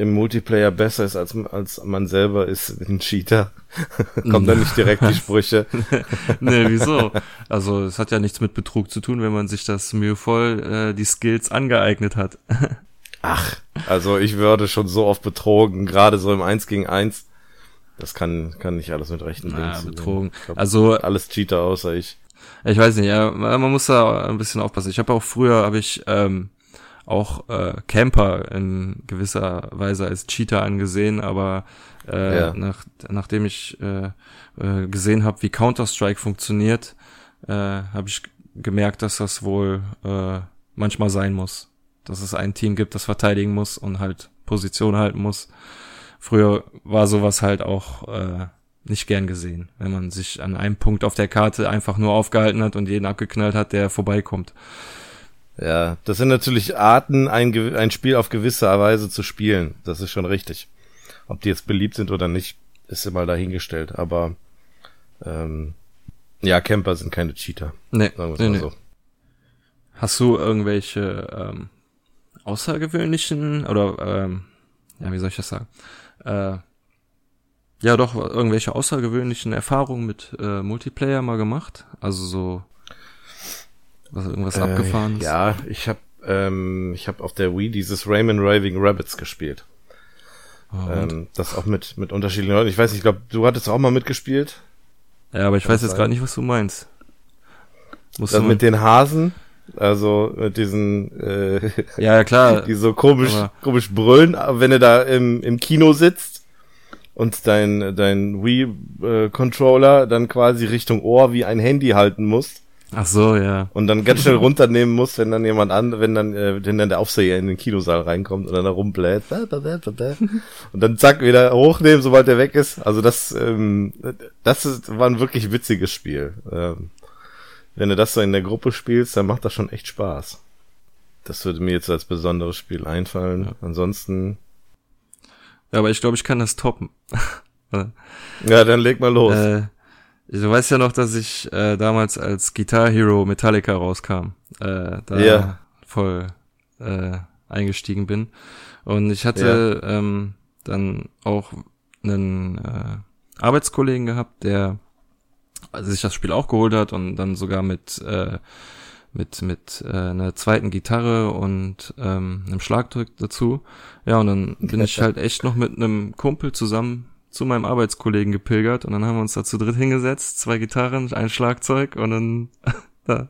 im Multiplayer besser ist als, als man selber, ist ein Cheater. Kommt da nicht direkt die Sprüche. nee, wieso? Also es hat ja nichts mit Betrug zu tun, wenn man sich das mühevoll äh, die Skills angeeignet hat. Ach, also ich würde schon so oft betrogen, gerade so im 1 gegen 1. Das kann, kann nicht alles mit rechten Dingen ah, betrogen. Glaub, also alles Cheater außer ich. Ich weiß nicht, ja, man muss da ein bisschen aufpassen. Ich habe auch früher habe ich ähm, auch äh, Camper in gewisser Weise als Cheater angesehen, aber äh, ja. nach, nachdem ich äh, äh, gesehen habe, wie Counter-Strike funktioniert, äh, habe ich gemerkt, dass das wohl äh, manchmal sein muss. Dass es ein Team gibt, das verteidigen muss und halt Position halten muss. Früher war sowas halt auch äh, nicht gern gesehen, wenn man sich an einem Punkt auf der Karte einfach nur aufgehalten hat und jeden abgeknallt hat, der vorbeikommt. Ja, das sind natürlich Arten, ein, ein Spiel auf gewisse Weise zu spielen. Das ist schon richtig. Ob die jetzt beliebt sind oder nicht, ist immer dahingestellt. Aber ähm, ja, Camper sind keine Cheater. Nee, sagen nee, nee. So. Hast du irgendwelche ähm, außergewöhnlichen oder ähm, ja, wie soll ich das sagen? Äh, ja, doch irgendwelche außergewöhnlichen Erfahrungen mit äh, Multiplayer mal gemacht? Also so was irgendwas äh, abgefahren Ja, ich habe ähm, ich habe auf der Wii dieses Rayman Raving Rabbits gespielt. Oh, ähm, das auch mit mit unterschiedlichen Leuten. Ich weiß nicht, ich glaube, du hattest auch mal mitgespielt. Ja, aber ich Kann weiß jetzt gerade nicht, was du meinst. Musst das mit den Hasen, also mit diesen äh, Ja, klar. die so komisch komisch brüllen, wenn du da im im Kino sitzt und dein dein Wii äh, Controller dann quasi Richtung Ohr wie ein Handy halten musst Ach so, ja. Und dann ganz schnell runternehmen muss, wenn dann jemand an, wenn dann, äh, wenn dann der Aufseher in den Kinosaal reinkommt und dann da rumbläht. Und dann zack, wieder hochnehmen, sobald er weg ist. Also das, ähm, das ist, war ein wirklich witziges Spiel. Ähm, wenn du das so in der Gruppe spielst, dann macht das schon echt Spaß. Das würde mir jetzt als besonderes Spiel einfallen. Ja. Ansonsten. Ja, aber ich glaube, ich kann das toppen. ja, dann leg mal los. Äh, Du weißt ja noch, dass ich äh, damals als Guitar Hero Metallica rauskam, äh, da ja. voll äh, eingestiegen bin. Und ich hatte ja. ähm, dann auch einen äh, Arbeitskollegen gehabt, der sich das Spiel auch geholt hat und dann sogar mit äh, mit mit äh, einer zweiten Gitarre und ähm, einem Schlagzeug dazu. Ja, und dann bin ich halt echt noch mit einem Kumpel zusammen zu meinem Arbeitskollegen gepilgert und dann haben wir uns da zu dritt hingesetzt, zwei Gitarren, ein Schlagzeug und dann da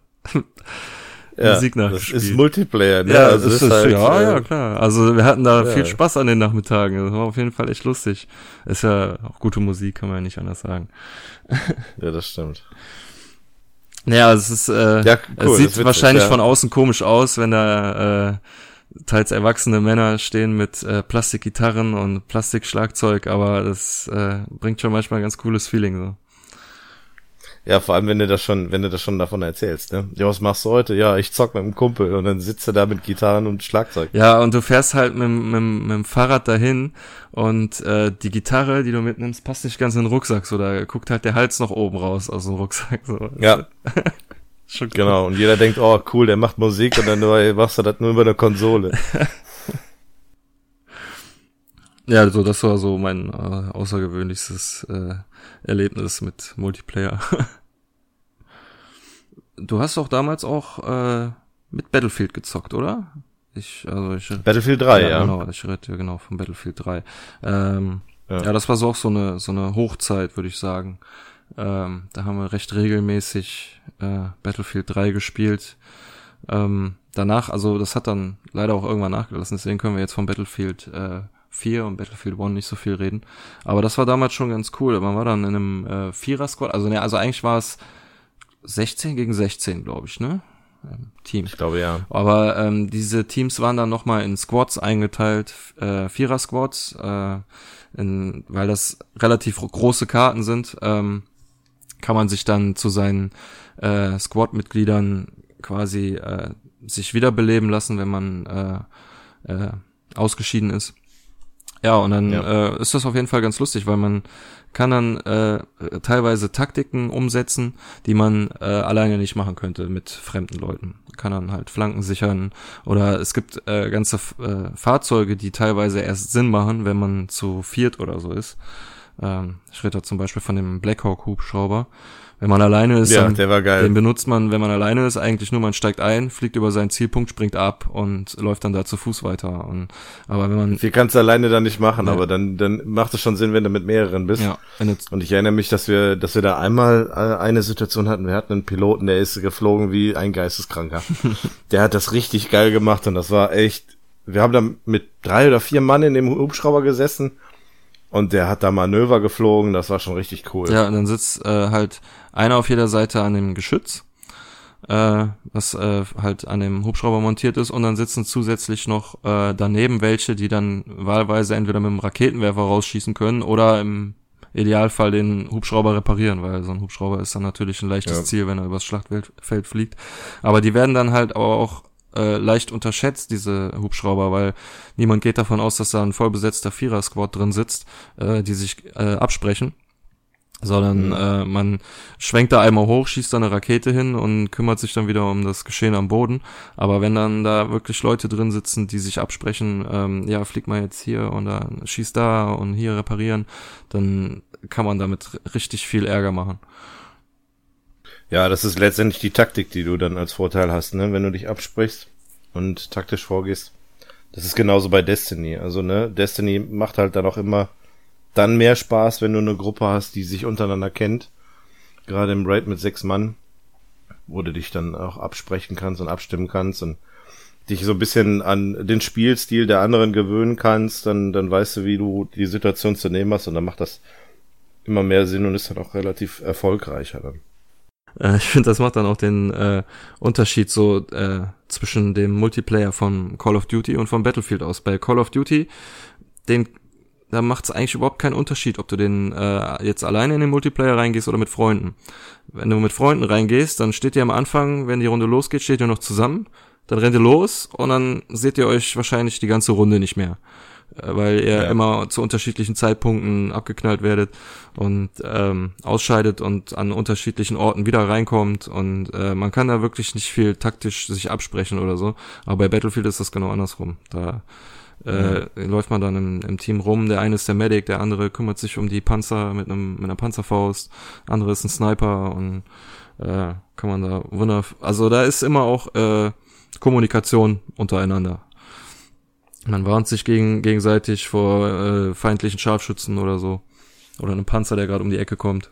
ja, Musik nachgespielt. Das ist Multiplayer, ne? Ja, also ist ist, halt, ja, äh, ja, klar. Also wir hatten da ja. viel Spaß an den Nachmittagen. Das war auf jeden Fall echt lustig. Ist ja auch gute Musik, kann man ja nicht anders sagen. ja, das stimmt. Ja, es ist, äh, ja, cool, es sieht witzig, wahrscheinlich von außen komisch aus, wenn da äh, teils erwachsene Männer stehen mit äh, Plastikgitarren und Plastikschlagzeug, aber das äh, bringt schon manchmal ein ganz cooles Feeling so. Ja, vor allem, wenn du das schon, wenn du das schon davon erzählst, ne? Ja, was machst du heute? Ja, ich zock mit dem Kumpel und dann sitzt er da mit Gitarren und Schlagzeug. Ja, und du fährst halt mit, mit, mit dem Fahrrad dahin und äh, die Gitarre, die du mitnimmst, passt nicht ganz in den Rucksack, so da guckt halt der Hals noch oben raus aus dem Rucksack. So. Ja. Schon cool. Genau, und jeder denkt, oh cool, der macht Musik und dann machst du das nur über eine Konsole. ja, also das war so mein äh, außergewöhnlichstes äh, Erlebnis mit Multiplayer. du hast doch damals auch äh, mit Battlefield gezockt, oder? Ich, also ich, Battlefield 3, ja. ja. Genau, ich rede ja genau von Battlefield 3. Ähm, ja. ja, das war so auch so eine, so eine Hochzeit, würde ich sagen. Ähm, da haben wir recht regelmäßig äh, Battlefield 3 gespielt. Ähm, danach, also das hat dann leider auch irgendwann nachgelassen, deswegen können wir jetzt von Battlefield äh, 4 und Battlefield 1 nicht so viel reden. Aber das war damals schon ganz cool. Man war dann in einem äh, Vierer-Squad, also ne, also eigentlich war es 16 gegen 16, glaube ich, ne? Ähm, Team. Ich glaube ja. Aber ähm, diese Teams waren dann nochmal in Squads eingeteilt, äh, Vierer-Squads, äh, in, weil das relativ große Karten sind. Ähm, kann man sich dann zu seinen äh, Squad-Mitgliedern quasi äh, sich wiederbeleben lassen, wenn man äh, äh, ausgeschieden ist. Ja, und dann ja. Äh, ist das auf jeden Fall ganz lustig, weil man kann dann äh, teilweise Taktiken umsetzen, die man äh, alleine nicht machen könnte mit fremden Leuten. Kann dann halt Flanken sichern oder es gibt äh, ganze äh, Fahrzeuge, die teilweise erst Sinn machen, wenn man zu viert oder so ist. Ähm, ich rede da zum Beispiel von dem Blackhawk Hubschrauber. Wenn man alleine ist, Ja, dann, der war geil. den benutzt man, wenn man alleine ist, eigentlich nur, man steigt ein, fliegt über seinen Zielpunkt, springt ab und läuft dann da zu Fuß weiter. Und, aber wenn man, Viel kannst du alleine dann nicht machen, Nee. aber dann, dann macht es schon Sinn, wenn du mit mehreren bist. ja, Und ich erinnere mich, dass wir, dass wir da einmal äh, eine Situation hatten. Wir hatten einen Piloten, der ist geflogen wie ein Geisteskranker. der hat das richtig geil gemacht und das war echt. Wir haben da mit drei oder vier Mann in dem Hubschrauber gesessen und der hat da Manöver geflogen. Das war schon richtig cool. ja, und dann sitzt äh, halt einer auf jeder Seite an dem Geschütz, äh, was äh, halt an dem Hubschrauber montiert ist, und dann sitzen zusätzlich noch äh, daneben welche, die dann wahlweise entweder mit dem Raketenwerfer rausschießen können oder im Idealfall den Hubschrauber reparieren, weil so ein Hubschrauber ist dann natürlich ein leichtes Ja. Ziel, wenn er übers Schlachtfeld Feld fliegt. Aber die werden dann halt auch äh, leicht unterschätzt, diese Hubschrauber, weil niemand geht davon aus, dass da ein vollbesetzter Vierer-Squad drin sitzt, äh, die sich äh, absprechen sondern Mhm. äh, man schwenkt da einmal hoch, schießt da eine Rakete hin und kümmert sich dann wieder um das Geschehen am Boden. Aber wenn dann da wirklich Leute drin sitzen, die sich absprechen, ähm, ja, flieg mal jetzt hier und dann schieß da und hier reparieren, dann kann man damit richtig viel Ärger machen. Ja, das ist letztendlich die Taktik, die du dann als Vorteil hast, ne? Wenn du dich absprichst und taktisch vorgehst. Das ist genauso bei Destiny. Also, ne, Destiny macht halt dann auch immer dann mehr Spaß, wenn du eine Gruppe hast, die sich untereinander kennt. Gerade im Raid mit sechs Mann, wo du dich dann auch absprechen kannst und abstimmen kannst und dich so ein bisschen an den Spielstil der anderen gewöhnen kannst, dann, dann weißt du, wie du die Situation zu nehmen hast und dann macht das immer mehr Sinn und ist dann auch relativ erfolgreicher dann. Äh, ich finde, das macht dann auch den äh, Unterschied so äh, zwischen dem Multiplayer von Call of Duty und von Battlefield aus. Bei Call of Duty, den da macht es eigentlich überhaupt keinen Unterschied, ob du den äh, jetzt alleine in den Multiplayer reingehst oder mit Freunden. Wenn du mit Freunden reingehst, dann steht ihr am Anfang, wenn die Runde losgeht, steht ihr noch zusammen, dann rennt ihr los und dann seht ihr euch wahrscheinlich die ganze Runde nicht mehr. Äh, Weil ihr Ja. immer zu unterschiedlichen Zeitpunkten abgeknallt werdet und ähm, ausscheidet und an unterschiedlichen Orten wieder reinkommt und äh, man kann da wirklich nicht viel taktisch sich absprechen oder so. Aber bei Battlefield ist das genau andersrum. Da äh, läuft man dann im, im Team rum. Der eine ist der Medic, der andere kümmert sich um die Panzer mit einem mit einer Panzerfaust, andere ist ein Sniper und äh, kann man da wunder. Also da ist immer auch äh, Kommunikation untereinander. Man warnt sich gegen, gegenseitig vor äh, feindlichen Scharfschützen oder so. Oder einem Panzer, der gerade um die Ecke kommt.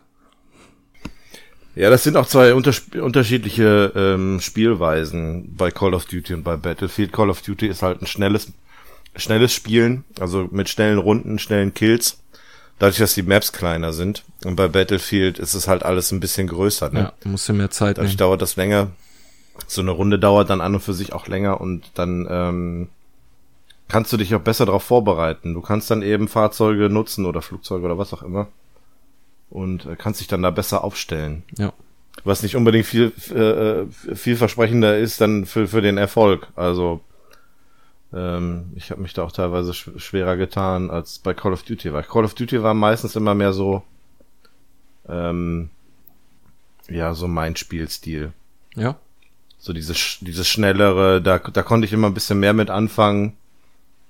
Ja, das sind auch zwei unterschiedliche ähm, Spielweisen bei Call of Duty und bei Battlefield. Call of Duty ist halt ein schnelles, schnelles Spielen, also mit schnellen Runden, schnellen Kills. Dadurch, dass die Maps kleiner sind. Und bei Battlefield ist es halt alles ein bisschen größer. Ne? Ja, du musst dir mehr Zeit Dadurch nehmen. dauert das länger. So eine Runde dauert dann an und für sich auch länger und dann ähm, kannst du dich auch besser darauf vorbereiten. Du kannst dann eben Fahrzeuge nutzen oder Flugzeuge oder was auch immer und äh, kannst dich dann da besser aufstellen. Ja. Was nicht unbedingt viel äh, vielversprechender ist dann für für den Erfolg. Also ähm, ich habe mich da auch teilweise sch schwerer getan als bei Call of Duty. Weil Call of Duty war meistens immer mehr so ähm, ja so mein Spielstil. Ja. So dieses, dieses schnellere, da, da konnte ich immer ein bisschen mehr mit anfangen,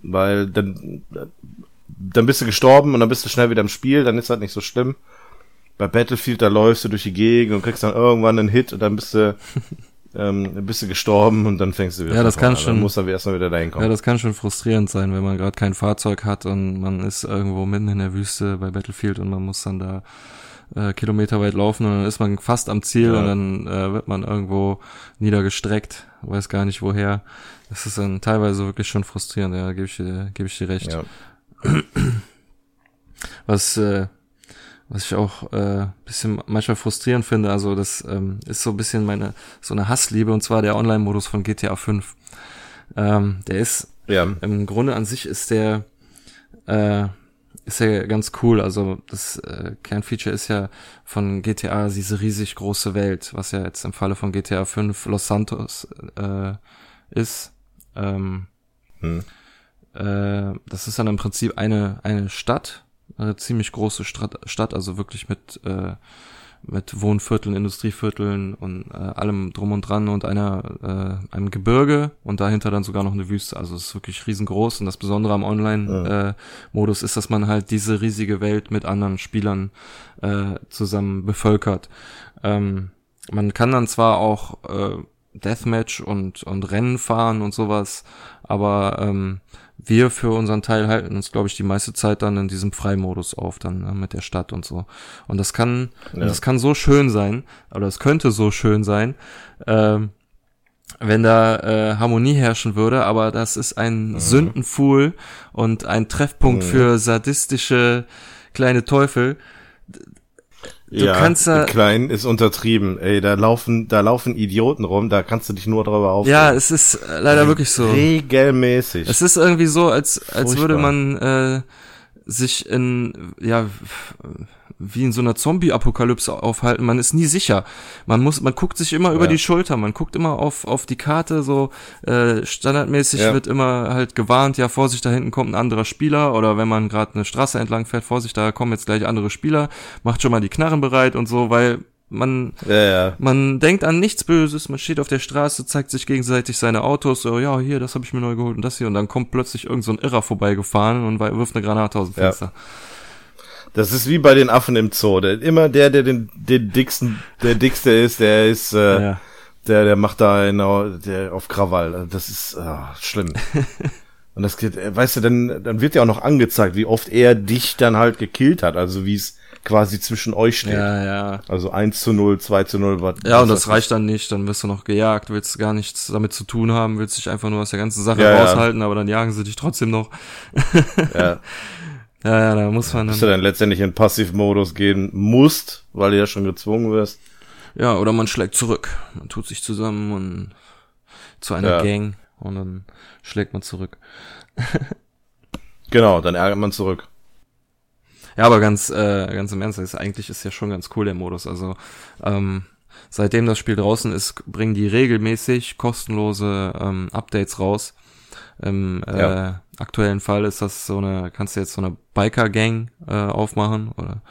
weil dann, dann bist du gestorben und dann bist du schnell wieder im Spiel, dann ist das nicht so schlimm. Bei Battlefield, da läufst du durch die Gegend und kriegst dann irgendwann einen Hit und dann bist du, ähm, bist du gestorben und dann fängst du wieder Ja, das kann an. schon- Dann musst du aber erstmal wieder dahin kommen. Ja, das kann schon frustrierend sein, wenn man gerade kein Fahrzeug hat und man ist irgendwo mitten in der Wüste bei Battlefield und man muss dann da äh, kilometerweit laufen und dann ist man fast am Ziel Ja. und dann äh, wird man irgendwo niedergestreckt, weiß gar nicht woher. Das ist dann teilweise wirklich schon frustrierend, ja, gebe ich dir, gebe ich dir recht. ja. Was, äh, was ich auch äh, bisschen manchmal frustrierend finde, also das ähm, ist so ein bisschen meine, so eine Hassliebe und zwar der Online-Modus von GTA 5. Ähm, der ist ja. im Grunde an sich ist der äh, ist ja ganz cool. Also das äh, Kernfeature ist ja von GTA diese riesig große Welt, was ja jetzt im Falle von GTA 5 Los Santos äh, ist. Ähm, Hm. äh, das ist dann im Prinzip eine eine Stadt, eine ziemlich große Stadt, Stadt also wirklich mit äh, mit Wohnvierteln, Industrievierteln und äh, allem drum und dran und einer äh, einem Gebirge und dahinter dann sogar noch eine Wüste. Also es ist wirklich riesengroß und das Besondere am Online-Modus ja. äh, ist, dass man halt diese riesige Welt mit anderen Spielern äh, zusammen bevölkert. Ähm, man kann dann zwar auch äh, Deathmatch und und Rennen fahren und sowas, aber ähm, wir für unseren Teil halten uns, glaube ich, die meiste Zeit dann in diesem Freimodus auf, dann ne, mit der Stadt und so. Und das kann, ja. das kann so schön sein, oder es könnte so schön sein, äh, wenn da äh, Harmonie herrschen würde, aber das ist ein mhm. Sündenfuhl und ein Treffpunkt mhm. für sadistische kleine Teufel. Du ja, kannst da klein ist untertrieben. Ey, da laufen, da laufen Idioten rum, da kannst du dich nur darüber aufregen. Ja, es ist äh, leider wirklich so. Regelmäßig. Es ist irgendwie so, als als würde man äh, sich in ja wie in so einer Zombie-Apokalypse aufhalten. Man ist nie sicher. Man muss, man guckt sich immer ja. über die Schulter. Man guckt immer auf auf die Karte. So äh, standardmäßig ja. wird immer halt gewarnt. Ja, Vorsicht, da hinten kommt ein anderer Spieler. Oder wenn man gerade eine Straße entlang fährt, Vorsicht, da kommen jetzt gleich andere Spieler. Macht schon mal die Knarren bereit und so, weil man, ja, ja. man denkt an nichts Böses, man steht auf der Straße, zeigt sich gegenseitig seine Autos, so, ja, hier, das habe ich mir neu geholt und das hier, und dann kommt plötzlich irgend so ein Irrer vorbeigefahren und wirft eine Granate aus dem Fenster. Ja. Das ist wie bei den Affen im Zoo. Der, immer der, der den, den dicksten, der dickste ist, der ist, äh, ja. der, der macht da genau, der auf Krawall. Das ist ah, schlimm. Und das geht, weißt du, dann, dann wird ja auch noch angezeigt, wie oft er dich dann halt gekillt hat. Also wie es quasi zwischen euch steht. Ja, ja. Also 1 zu 0, 2 zu 0. Was, ja, und das reicht dann nicht. Dann wirst du noch gejagt, willst gar nichts damit zu tun haben, willst dich einfach nur aus der ganzen Sache ja, raushalten, ja. aber dann jagen sie dich trotzdem noch. ja. Ja, ja, da muss man dann. Dass du dann letztendlich in Passivmodus gehen musst, weil du ja schon gezwungen wirst. Ja, oder man schlägt zurück. Man tut sich zusammen und zu einer ja. Gang und dann schlägt man zurück. genau, dann ärgert man zurück. Ja, aber ganz, äh, ganz im Ernst, ist, eigentlich ist ja schon ganz cool der Modus. Also ähm, seitdem das Spiel draußen ist, bringen die regelmäßig kostenlose ähm, Updates raus. Im ja. äh, aktuellen Fall ist das so eine, kannst du jetzt so eine Biker-Gang äh, aufmachen oder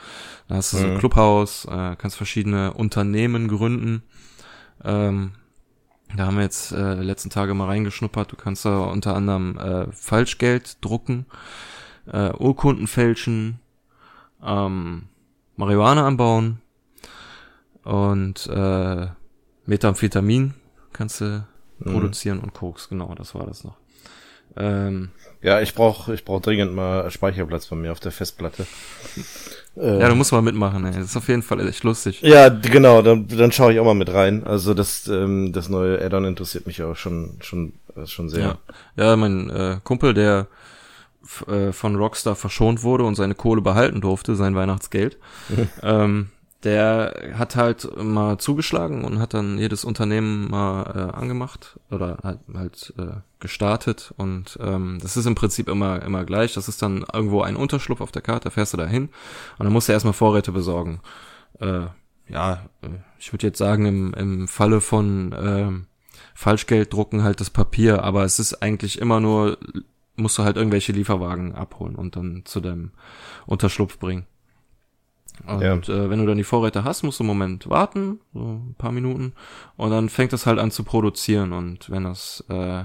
da hast du so ein mhm. Clubhaus, äh, kannst verschiedene Unternehmen gründen. Ähm, da haben wir jetzt äh, letzten Tage mal reingeschnuppert. Du kannst da unter anderem äh, Falschgeld drucken, äh, Urkunden fälschen, ähm, Marihuana anbauen und äh, Methamphetamin kannst du mhm. produzieren und Koks, genau, das war das noch. Ähm, ja, ich brauche ich brauch dringend mal Speicherplatz bei mir auf der Festplatte. ja, du musst mal mitmachen, ey. Das ist auf jeden Fall echt lustig. Ja, genau, dann, dann schaue ich auch mal mit rein. Also das, ähm, das neue Addon interessiert mich auch schon, schon, schon sehr. Ja, ja mein äh, Kumpel, der äh, von Rockstar verschont wurde und seine Kohle behalten durfte, sein Weihnachtsgeld. ähm, der hat halt mal zugeschlagen und hat dann jedes Unternehmen mal äh, angemacht oder halt, halt äh, gestartet und ähm, das ist im Prinzip immer immer gleich. Das ist dann irgendwo ein Unterschlupf auf der Karte, fährst du da hin und dann musst du erstmal Vorräte besorgen. Äh, ja, äh, ich würde jetzt sagen, im, im Falle von äh, Falschgeld drucken halt das Papier, aber es ist eigentlich immer nur, musst du halt irgendwelche Lieferwagen abholen und dann zu deinem Unterschlupf bringen. Und ja. äh, wenn du dann die Vorräte hast, musst du einen Moment warten, so ein paar Minuten, und dann fängt das halt an zu produzieren. Und wenn das äh,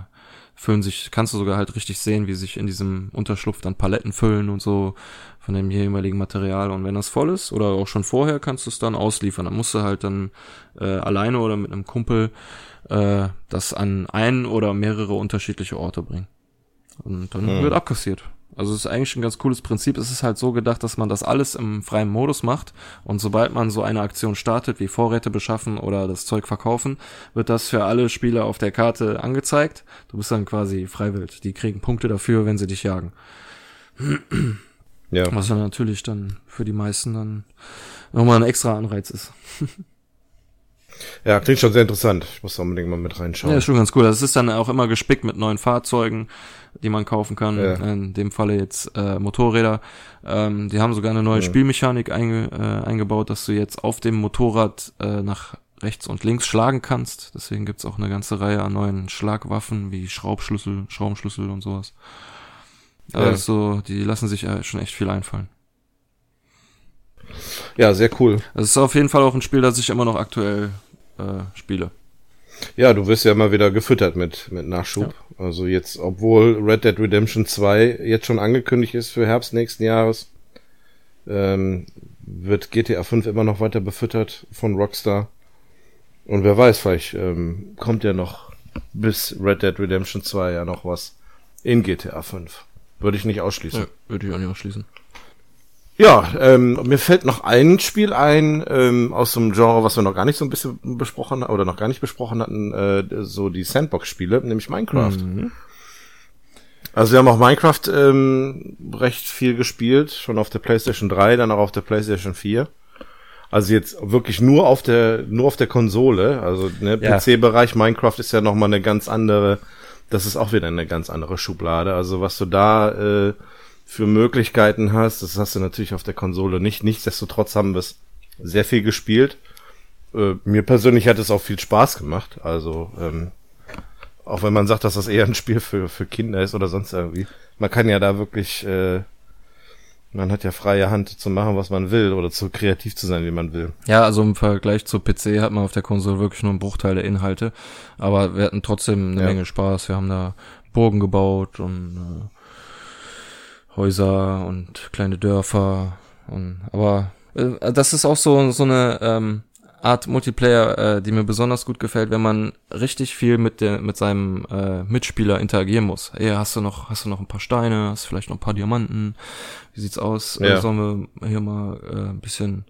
füllen sich, kannst du sogar halt richtig sehen, wie sich in diesem Unterschlupf dann Paletten füllen und so von dem jeweiligen Material. Und wenn das voll ist oder auch schon vorher, kannst du es dann ausliefern. Dann musst du halt dann äh, alleine oder mit einem Kumpel äh, das an einen oder mehrere unterschiedliche Orte bringen. Und dann hm. wird abkassiert. Also es ist eigentlich ein ganz cooles Prinzip. Es ist halt so gedacht, dass man das alles im freien Modus macht und sobald man so eine Aktion startet, wie Vorräte beschaffen oder das Zeug verkaufen, wird das für alle Spieler auf der Karte angezeigt. Du bist dann quasi freiwillig. Die kriegen Punkte dafür, wenn sie dich jagen. Ja. Was dann natürlich dann für die meisten dann nochmal ein extra Anreiz ist. Ja, klingt schon sehr interessant. Ich muss unbedingt mal mit reinschauen. Ja, ist schon ganz cool. Das ist dann auch immer gespickt mit neuen Fahrzeugen, die man kaufen kann. Ja. In dem Falle jetzt äh, Motorräder. Ähm, die haben sogar eine neue ja. Spielmechanik einge, äh, eingebaut, dass du jetzt auf dem Motorrad äh, nach rechts und links schlagen kannst. Deswegen gibt's auch eine ganze Reihe an neuen Schlagwaffen wie Schraubschlüssel, Schraubenschlüssel und sowas. Also, die lassen sich äh, schon echt viel einfallen. Ja, sehr cool. Das ist auf jeden Fall auch ein Spiel, das ich immer noch aktuell äh, spiele. Ja, du wirst ja mal wieder gefüttert mit, mit Nachschub. Ja. Also jetzt, obwohl Red Dead Redemption 2 jetzt schon angekündigt ist für Herbst nächsten Jahres, ähm, wird GTA 5 immer noch weiter befüttert von Rockstar. Und wer weiß, vielleicht ähm, kommt ja noch bis Red Dead Redemption 2 ja noch was in GTA 5. Würde ich nicht ausschließen. Ja, würde ich auch nicht ausschließen. Ja, ähm, mir fällt noch ein Spiel ein ähm, aus dem Genre, was wir noch gar nicht so ein bisschen besprochen oder noch gar nicht besprochen hatten, äh, so die Sandbox-Spiele, nämlich Minecraft. Mhm. Also wir haben auch Minecraft ähm, recht viel gespielt, schon auf der PlayStation 3, dann auch auf der PlayStation 4. Also jetzt wirklich nur auf der nur auf der Konsole, also ne, ja. PC-Bereich Minecraft ist ja noch mal eine ganz andere, das ist auch wieder eine ganz andere Schublade. Also was du da äh, für Möglichkeiten hast. Das hast du natürlich auf der Konsole nicht. Nichtsdestotrotz haben wir es sehr viel gespielt. Äh, mir persönlich hat es auch viel Spaß gemacht. Also, ähm, auch wenn man sagt, dass das eher ein Spiel für, für Kinder ist oder sonst irgendwie. Man kann ja da wirklich, äh, man hat ja freie Hand zu machen, was man will oder zu kreativ zu sein, wie man will. Ja, also im Vergleich zu PC hat man auf der Konsole wirklich nur einen Bruchteil der Inhalte. Aber wir hatten trotzdem eine ja. Menge Spaß. Wir haben da Burgen gebaut und äh, Häuser und kleine Dörfer und aber äh, das ist auch so so eine ähm, Art Multiplayer, äh, die mir besonders gut gefällt, wenn man richtig viel mit der mit seinem äh, Mitspieler interagieren muss. Ey, hast du noch hast du noch ein paar Steine, hast vielleicht noch ein paar Diamanten? Wie sieht's aus? Ja. Äh, sollen wir hier mal äh, ein bisschen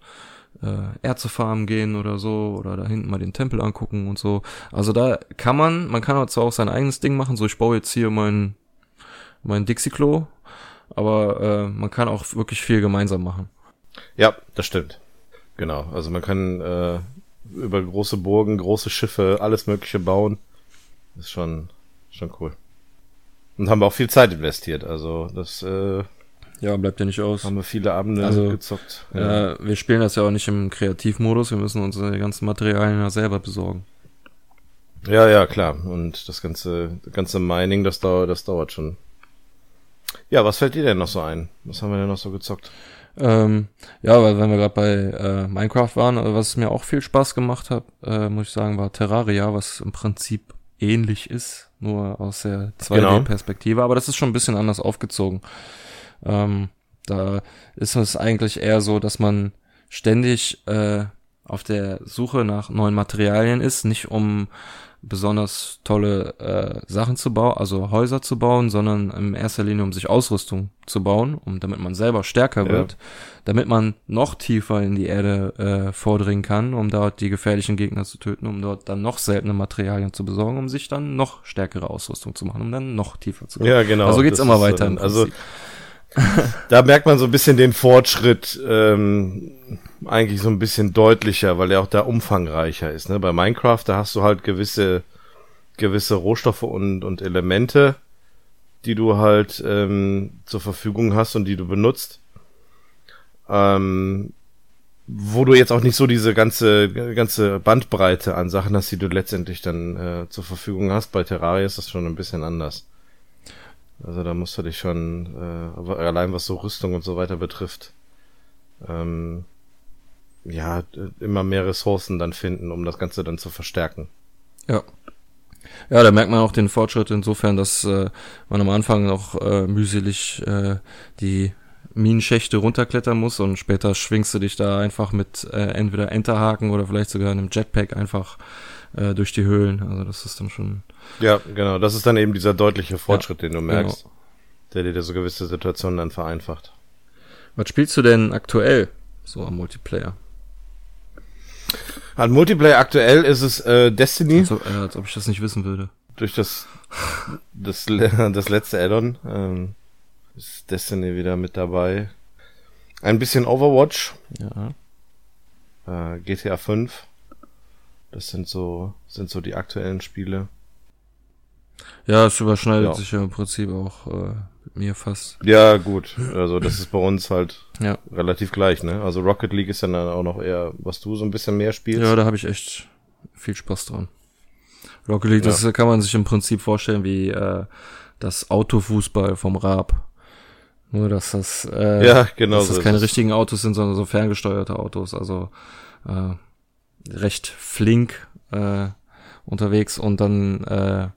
äh, Erze farmen gehen oder so oder da hinten mal den Tempel angucken und so. Also da kann man, man kann zwar auch sein eigenes Ding machen, so ich baue jetzt hier mein mein Dixie-Klo aber äh, man kann auch wirklich viel gemeinsam machen. Ja, das stimmt. Genau. Also man kann äh, über große Burgen, große Schiffe, alles Mögliche bauen. ist schon, schon cool. Und haben wir auch viel Zeit investiert. Also das äh, ja, bleibt ja nicht aus. Haben wir viele Abende also, gezockt. Ja. Äh, wir spielen das ja auch nicht im Kreativmodus, wir müssen unsere ganzen Materialien ja selber besorgen. Ja, ja, klar. Und das ganze, ganze Mining, das dauert, das dauert schon ja, was fällt dir denn noch so ein? Was haben wir denn noch so gezockt? Ähm, ja, weil wenn wir gerade bei äh, Minecraft waren, also was mir auch viel Spaß gemacht hat, äh, muss ich sagen, war Terraria, was im Prinzip ähnlich ist, nur aus der 2D-Perspektive, genau. aber das ist schon ein bisschen anders aufgezogen. Ähm, da ist es eigentlich eher so, dass man ständig äh, auf der Suche nach neuen Materialien ist, nicht um besonders tolle äh, Sachen zu bauen, also Häuser zu bauen, sondern in erster Linie um sich Ausrüstung zu bauen, um damit man selber stärker ja. wird, damit man noch tiefer in die Erde äh, vordringen kann, um dort die gefährlichen Gegner zu töten, um dort dann noch seltene Materialien zu besorgen, um sich dann noch stärkere Ausrüstung zu machen, um dann noch tiefer zu kommen. Ja, genau. Also geht's immer weiter. Dann, also da merkt man so ein bisschen den Fortschritt ähm, eigentlich so ein bisschen deutlicher, weil er auch da umfangreicher ist. Ne? Bei Minecraft, da hast du halt gewisse gewisse Rohstoffe und, und Elemente, die du halt ähm, zur Verfügung hast und die du benutzt. Ähm, wo du jetzt auch nicht so diese ganze ganze Bandbreite an Sachen hast, die du letztendlich dann äh, zur Verfügung hast. Bei Terraria ist das schon ein bisschen anders. Also da musst du dich schon, äh, allein was so Rüstung und so weiter betrifft, ähm, ja, immer mehr Ressourcen dann finden, um das Ganze dann zu verstärken. Ja. Ja, da merkt man auch den Fortschritt insofern, dass äh, man am Anfang noch äh, mühselig äh, die Minenschächte runterklettern muss und später schwingst du dich da einfach mit äh, entweder Enterhaken oder vielleicht sogar einem Jetpack einfach äh, durch die Höhlen. Also das ist dann schon. Ja, genau. Das ist dann eben dieser deutliche Fortschritt, ja, den du merkst, genau. der dir so gewisse Situationen dann vereinfacht. Was spielst du denn aktuell so am Multiplayer? An Multiplayer aktuell ist es äh, Destiny. Als ob, äh, als ob ich das nicht wissen würde. Durch das das, das letzte Addon ähm, ist Destiny wieder mit dabei. Ein bisschen Overwatch. Ja. Äh, GTA 5. Das sind so sind so die aktuellen Spiele. Ja, es überschneidet ja. sich ja im Prinzip auch äh, mit mir fast. Ja, gut. Also das ist bei uns halt ja. relativ gleich, ne? Also Rocket League ist dann auch noch eher, was du so ein bisschen mehr spielst. Ja, da habe ich echt viel Spaß dran. Rocket League, ja. das kann man sich im Prinzip vorstellen wie äh, das Autofußball vom Raab. Nur, dass das, äh, Ja, genau dass das so keine richtigen Autos sind, sondern so ferngesteuerte Autos. Also äh, recht flink äh, unterwegs und dann äh,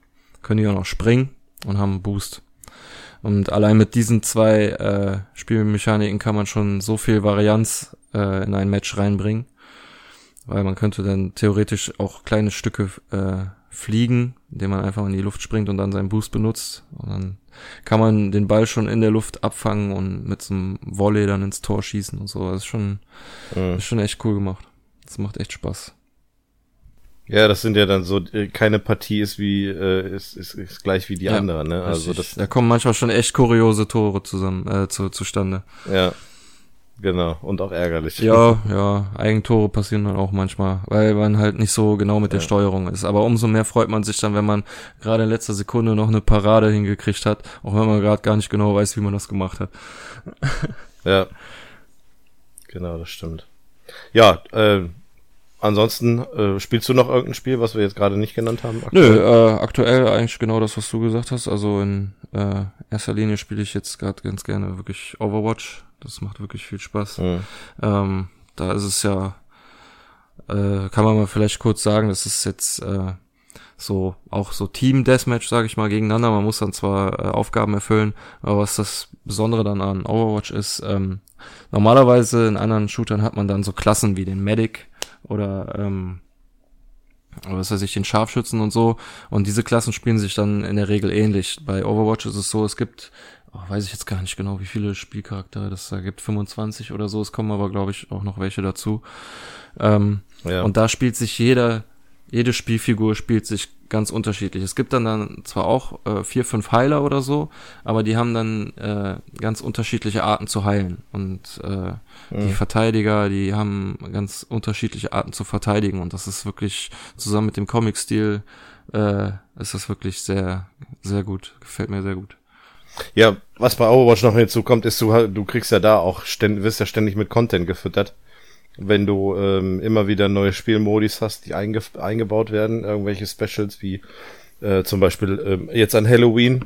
können die auch noch springen und haben einen Boost. Und allein mit diesen zwei äh, Spielmechaniken kann man schon so viel Varianz äh, in ein Match reinbringen. Weil man könnte dann theoretisch auch kleine Stücke äh, fliegen, indem man einfach in die Luft springt und dann seinen Boost benutzt. Und dann kann man den Ball schon in der Luft abfangen und mit so einem Volley dann ins Tor schießen und so. Das ist schon, Mhm. ist schon echt cool gemacht. Das macht echt Spaß. Ja, das sind ja dann so, äh, keine Partie ist wie, äh, ist, ist, ist gleich wie die Ja, andere, ne? Also Richtig. das, da kommen manchmal schon echt kuriose Tore zusammen, äh, zu, zustande. ja. Genau. Und auch ärgerlich. Ja, ja, Eigentore passieren dann auch manchmal, weil man halt nicht so genau mit der Ja. Steuerung ist. Aber umso mehr freut man sich dann, wenn man gerade in letzter Sekunde noch eine Parade hingekriegt hat, auch wenn man gerade gar nicht genau weiß, wie man das gemacht hat. Ja. Genau, das stimmt. Ja, äh, ansonsten, äh, spielst du noch irgendein Spiel, was wir jetzt gerade nicht genannt haben? Nö, äh, aktuell eigentlich genau das, was du gesagt hast. Also in äh, erster Linie spiele ich jetzt gerade ganz gerne wirklich Overwatch. Das macht wirklich viel Spaß. Mhm. Ähm, da ist es ja, äh, kann man mal vielleicht kurz sagen, das ist jetzt äh, so auch so Team Deathmatch, sage ich mal, gegeneinander. Man muss dann zwar äh, Aufgaben erfüllen, aber was das Besondere dann an Overwatch ist, ähm, normalerweise in anderen Shootern hat man dann so Klassen wie den Medic oder ähm, was weiß ich, den Scharfschützen und so. Und diese Klassen spielen sich dann in der Regel ähnlich. Bei Overwatch ist es so, es gibt, oh, weiß ich jetzt gar nicht genau, wie viele Spielcharaktere das da gibt, 25 oder so. Es kommen aber, glaube ich, auch noch welche dazu. Ähm, Ja. Und da spielt sich jeder, jede Spielfigur spielt sich ganz unterschiedlich. Es gibt dann, dann zwar auch äh, vier, fünf Heiler oder so, aber die haben dann äh, ganz unterschiedliche Arten zu heilen. Und äh, die Verteidiger, die haben ganz unterschiedliche Arten zu verteidigen. Und das ist wirklich zusammen mit dem Comic-Stil äh, ist das wirklich sehr, sehr gut. Gefällt mir sehr gut. Ja, was bei Overwatch noch hinzukommt, ist, du, du kriegst ja da auch ständig, wirst ja ständig mit Content gefüttert. Wenn du ähm, immer wieder neue Spielmodis hast, die einge eingebaut werden, irgendwelche Specials wie äh, zum Beispiel ähm, jetzt an Halloween,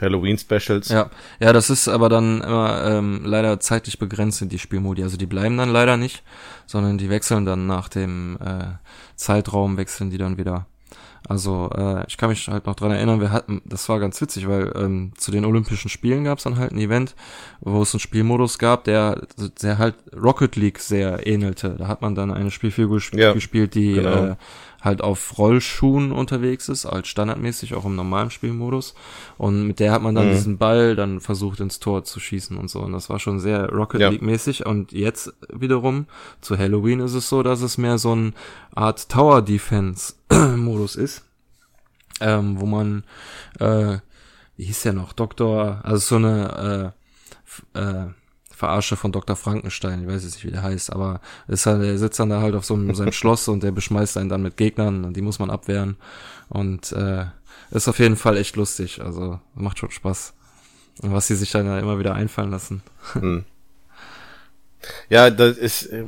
Halloween Specials. Ja, ja, das ist aber dann immer ähm, leider zeitlich begrenzt sind die Spielmodi. Also die bleiben dann leider nicht, sondern die wechseln dann nach dem äh, Zeitraum wechseln die dann wieder. Also äh, ich kann mich halt noch dran erinnern, wir hatten, das war ganz witzig, weil ähm, zu den Olympischen Spielen gab es dann halt ein Event, wo es einen Spielmodus gab, der, der halt Rocket League sehr ähnelte. Da hat man dann eine Spielfigur sp Ja, gespielt, die genau. äh, halt auf Rollschuhen unterwegs ist, als standardmäßig auch im normalen Spielmodus. Und mit der hat man dann Mhm. diesen Ball dann versucht ins Tor zu schießen und so. Und das war schon sehr Rocket Ja. League mäßig. Und jetzt wiederum zu Halloween ist es so, dass es mehr so eine Art Tower Defense Modus ist, ähm, wo man, äh, wie hieß der noch, Doktor, also so eine äh, äh, Verarsche von Dr. Frankenstein, ich weiß jetzt nicht, wie der heißt, aber ist halt, er sitzt dann da halt auf so einem, seinem Schloss und der beschmeißt einen dann mit Gegnern und die muss man abwehren. Und äh, ist auf jeden Fall echt lustig, also macht schon Spaß. Und was sie sich dann ja immer wieder einfallen lassen. Hm. Ja, das ist, äh,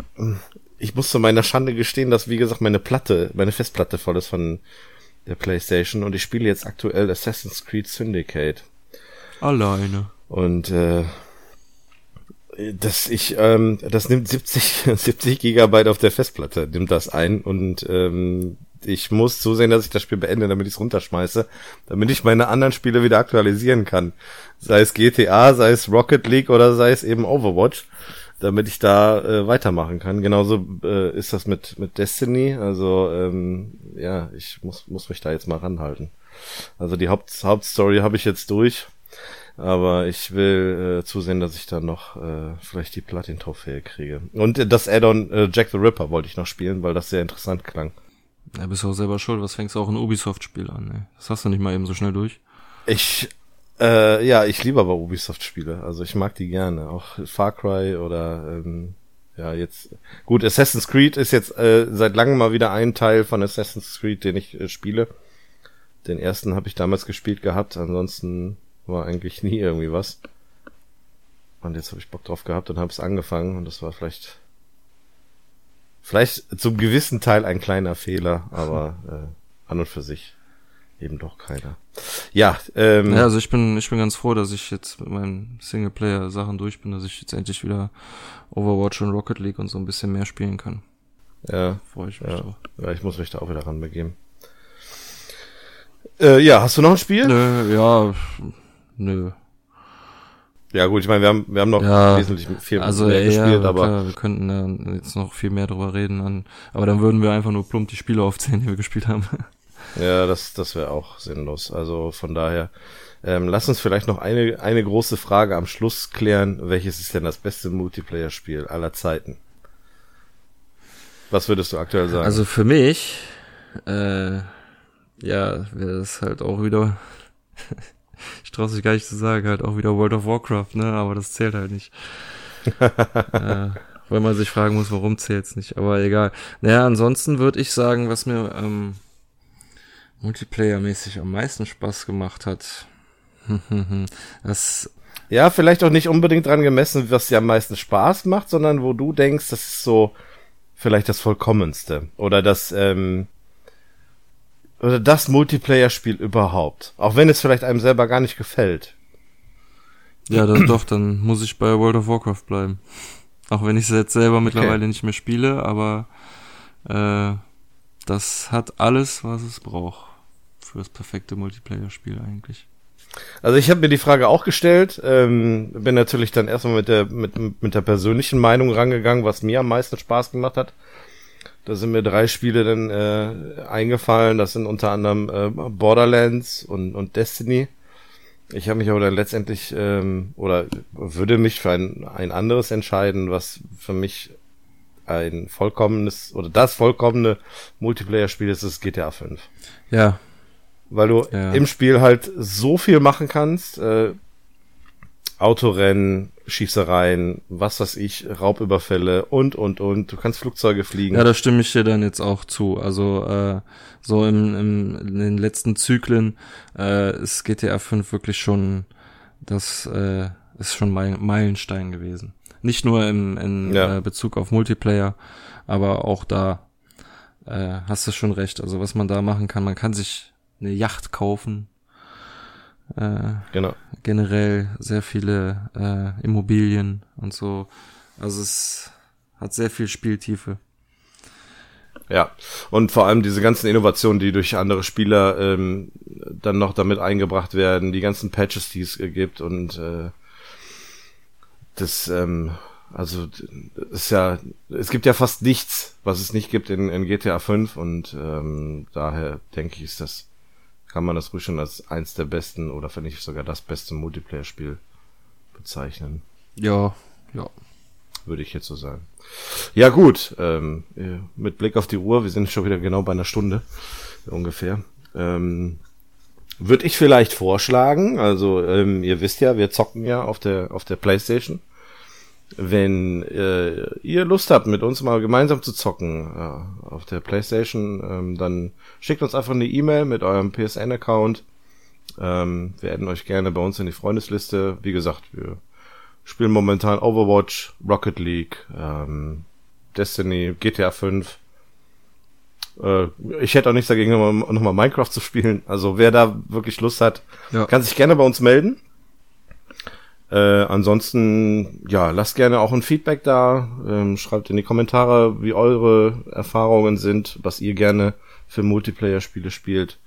ich muss zu meiner Schande gestehen, dass, wie gesagt, meine Platte, meine Festplatte voll ist von der Playstation und ich spiele jetzt aktuell Assassin's Creed Syndicate. Alleine. Und äh, das ich ähm, das nimmt 70 70 Gigabyte auf der Festplatte nimmt das ein und ähm, ich muss zusehen, dass ich das Spiel beende, damit ich es runterschmeiße, damit ich meine anderen Spiele wieder aktualisieren kann. Sei es GTA, sei es Rocket League oder sei es eben Overwatch, damit ich da äh, weitermachen kann. Genauso äh, ist das mit mit Destiny. Also ähm, ja, ich muss muss mich da jetzt mal ranhalten. Also die Haupt Hauptstory habe ich jetzt durch. Aber ich will äh, zusehen, dass ich dann noch äh, vielleicht die Platin-Trophäe kriege. Und äh, das Add-on äh, Jack the Ripper wollte ich noch spielen, weil das sehr interessant klang. Ja, bist du auch selber schuld, was fängst du auch ein Ubisoft-Spiel an, ey? Das hast du nicht mal eben so schnell durch. Ich, äh, ja, ich liebe aber Ubisoft-Spiele. Also ich mag die gerne. Auch Far Cry oder, ähm, ja, jetzt, gut, Assassin's Creed ist jetzt äh, seit langem mal wieder ein Teil von Assassin's Creed, den ich äh, spiele. Den ersten habe ich damals gespielt gehabt, ansonsten war eigentlich nie irgendwie was. Und jetzt habe ich Bock drauf gehabt und habe es angefangen und das war vielleicht vielleicht zum gewissen Teil ein kleiner Fehler, aber äh, an und für sich eben doch keiner. Ja, ähm, ja, also ich bin, ich bin ganz froh, dass ich jetzt mit meinen Singleplayer-Sachen durch bin, dass ich jetzt endlich wieder Overwatch und Rocket League und so ein bisschen mehr spielen kann. Ja. Freue ich mich ja. drauf. Ja, ich muss mich da auch wieder ranbegeben. Äh, ja, hast du noch ein Spiel? Nö, ja, nö. Ja gut, ich meine, wir haben, wir haben noch ja, wesentlich viel also, mehr gespielt, ja, aber klar, wir könnten ja jetzt noch viel mehr drüber reden, an, aber dann würden wir einfach nur plump die Spiele aufzählen, die wir gespielt haben. Ja, das, das wäre auch sinnlos. Also von daher, ähm, lass uns vielleicht noch eine, eine große Frage am Schluss klären. Welches ist denn das beste Multiplayer-Spiel aller Zeiten? Was würdest du aktuell sagen? Also für mich, äh, ja, wäre das halt auch wieder, ich traue sich gar nicht zu sagen, halt auch wieder World of Warcraft, ne? Aber das zählt halt nicht. äh, weil man sich fragen muss, warum zählt's nicht. Aber egal. Naja, ansonsten würde ich sagen, was mir ähm, Multiplayer-mäßig am meisten Spaß gemacht hat. das ja, vielleicht auch nicht unbedingt dran gemessen, was dir am meisten Spaß macht, sondern wo du denkst, das ist so vielleicht das vollkommenste oder das ähm, oder das Multiplayer-Spiel überhaupt, auch wenn es vielleicht einem selber gar nicht gefällt. Ja, dann doch, dann muss ich bei World of Warcraft bleiben. Auch wenn ich es jetzt selber mittlerweile okay. nicht mehr spiele, aber äh, das hat alles, was es braucht für das perfekte Multiplayer-Spiel eigentlich. Also ich habe mir die Frage auch gestellt, ähm, bin natürlich dann erstmal mit der mit, mit der persönlichen Meinung rangegangen, was mir am meisten Spaß gemacht hat. Da sind mir drei Spiele dann äh, eingefallen. Das sind unter anderem äh, Borderlands und, und Destiny. Ich habe mich aber dann letztendlich ähm, oder würde mich für ein, ein anderes entscheiden, was für mich ein vollkommenes oder das vollkommene Multiplayer-Spiel ist, ist GTA 5. Ja, weil du ja. im Spiel halt so viel machen kannst. Äh, Autorennen, Schießereien, was weiß ich, Raubüberfälle und, und, und. Du kannst Flugzeuge fliegen. Ja, da stimme ich dir dann jetzt auch zu. Also äh, so im, im, in den letzten Zyklen äh, ist GTA 5 wirklich schon, das äh, ist schon Meilenstein gewesen. Nicht nur im, in ja. äh, Bezug auf Multiplayer, aber auch da äh, hast du schon recht. Also was man da machen kann, man kann sich eine Yacht kaufen. Äh, genau. Generell sehr viele äh, Immobilien und so. Also es hat sehr viel Spieltiefe. Ja, und vor allem diese ganzen Innovationen, die durch andere Spieler ähm, dann noch damit eingebracht werden, die ganzen Patches, die es gibt und äh, das, ähm, also ist ja, es gibt ja fast nichts, was es nicht gibt in, in GTA 5 und ähm, daher denke ich, ist das kann man das ruhig schon als eins der besten oder finde ich sogar das beste Multiplayer-Spiel bezeichnen. Ja, ja. Würde ich jetzt so sagen. Ja gut, ähm, mit Blick auf die Uhr, wir sind schon wieder genau bei einer Stunde ungefähr. Ähm, würde ich vielleicht vorschlagen, also ähm, ihr wisst ja, wir zocken ja auf der auf der PlayStation wenn äh, ihr Lust habt, mit uns mal gemeinsam zu zocken äh, auf der PlayStation, ähm, dann schickt uns einfach eine E-Mail mit eurem PSN-Account. Ähm, wir adden euch gerne bei uns in die Freundesliste. Wie gesagt, wir spielen momentan Overwatch, Rocket League, ähm, Destiny, GTA 5. Äh, ich hätte auch nichts dagegen, nochmal noch mal Minecraft zu spielen. Also wer da wirklich Lust hat, ja. kann sich gerne bei uns melden. Äh, ansonsten, ja, lasst gerne auch ein Feedback da. Ähm, schreibt in die Kommentare, wie eure Erfahrungen sind, was ihr gerne für Multiplayer-Spiele spielt.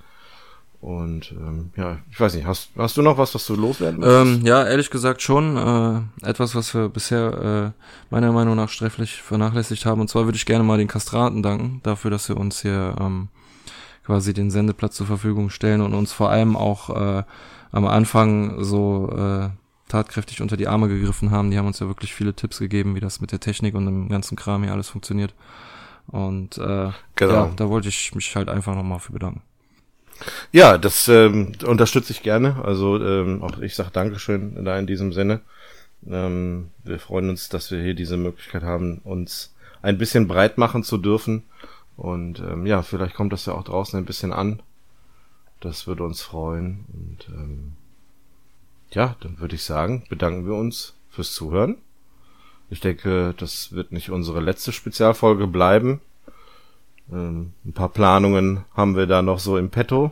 Und ähm, ja, ich weiß nicht, hast, hast du noch was, was du loswerden möchtest? Ähm, ja, ehrlich gesagt schon. Äh, etwas, was wir bisher äh, meiner Meinung nach sträflich vernachlässigt haben. Und zwar würde ich gerne mal den Kastraten danken, dafür, dass sie uns hier ähm, quasi den Sendeplatz zur Verfügung stellen und uns vor allem auch äh, am Anfang so äh, tatkräftig unter die Arme gegriffen haben. Die haben uns ja wirklich viele Tipps gegeben, wie das mit der Technik und dem ganzen Kram hier alles funktioniert. Und äh, genau. ja, da wollte ich mich halt einfach nochmal für bedanken. Ja, das ähm, unterstütze ich gerne. Also ähm, auch ich sage Dankeschön da in diesem Sinne. Ähm, wir freuen uns, dass wir hier diese Möglichkeit haben, uns ein bisschen breit machen zu dürfen. Und ähm, ja, vielleicht kommt das ja auch draußen ein bisschen an. Das würde uns freuen. Und ähm, ja, dann würde ich sagen, bedanken wir uns fürs Zuhören. Ich denke, das wird nicht unsere letzte Spezialfolge bleiben. Ähm, ein paar Planungen haben wir da noch so im Petto.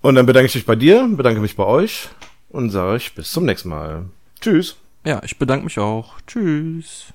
Und dann bedanke ich mich bei dir, bedanke mich bei euch und sage ich bis zum nächsten Mal. Tschüss. Ja, ich bedanke mich auch. Tschüss.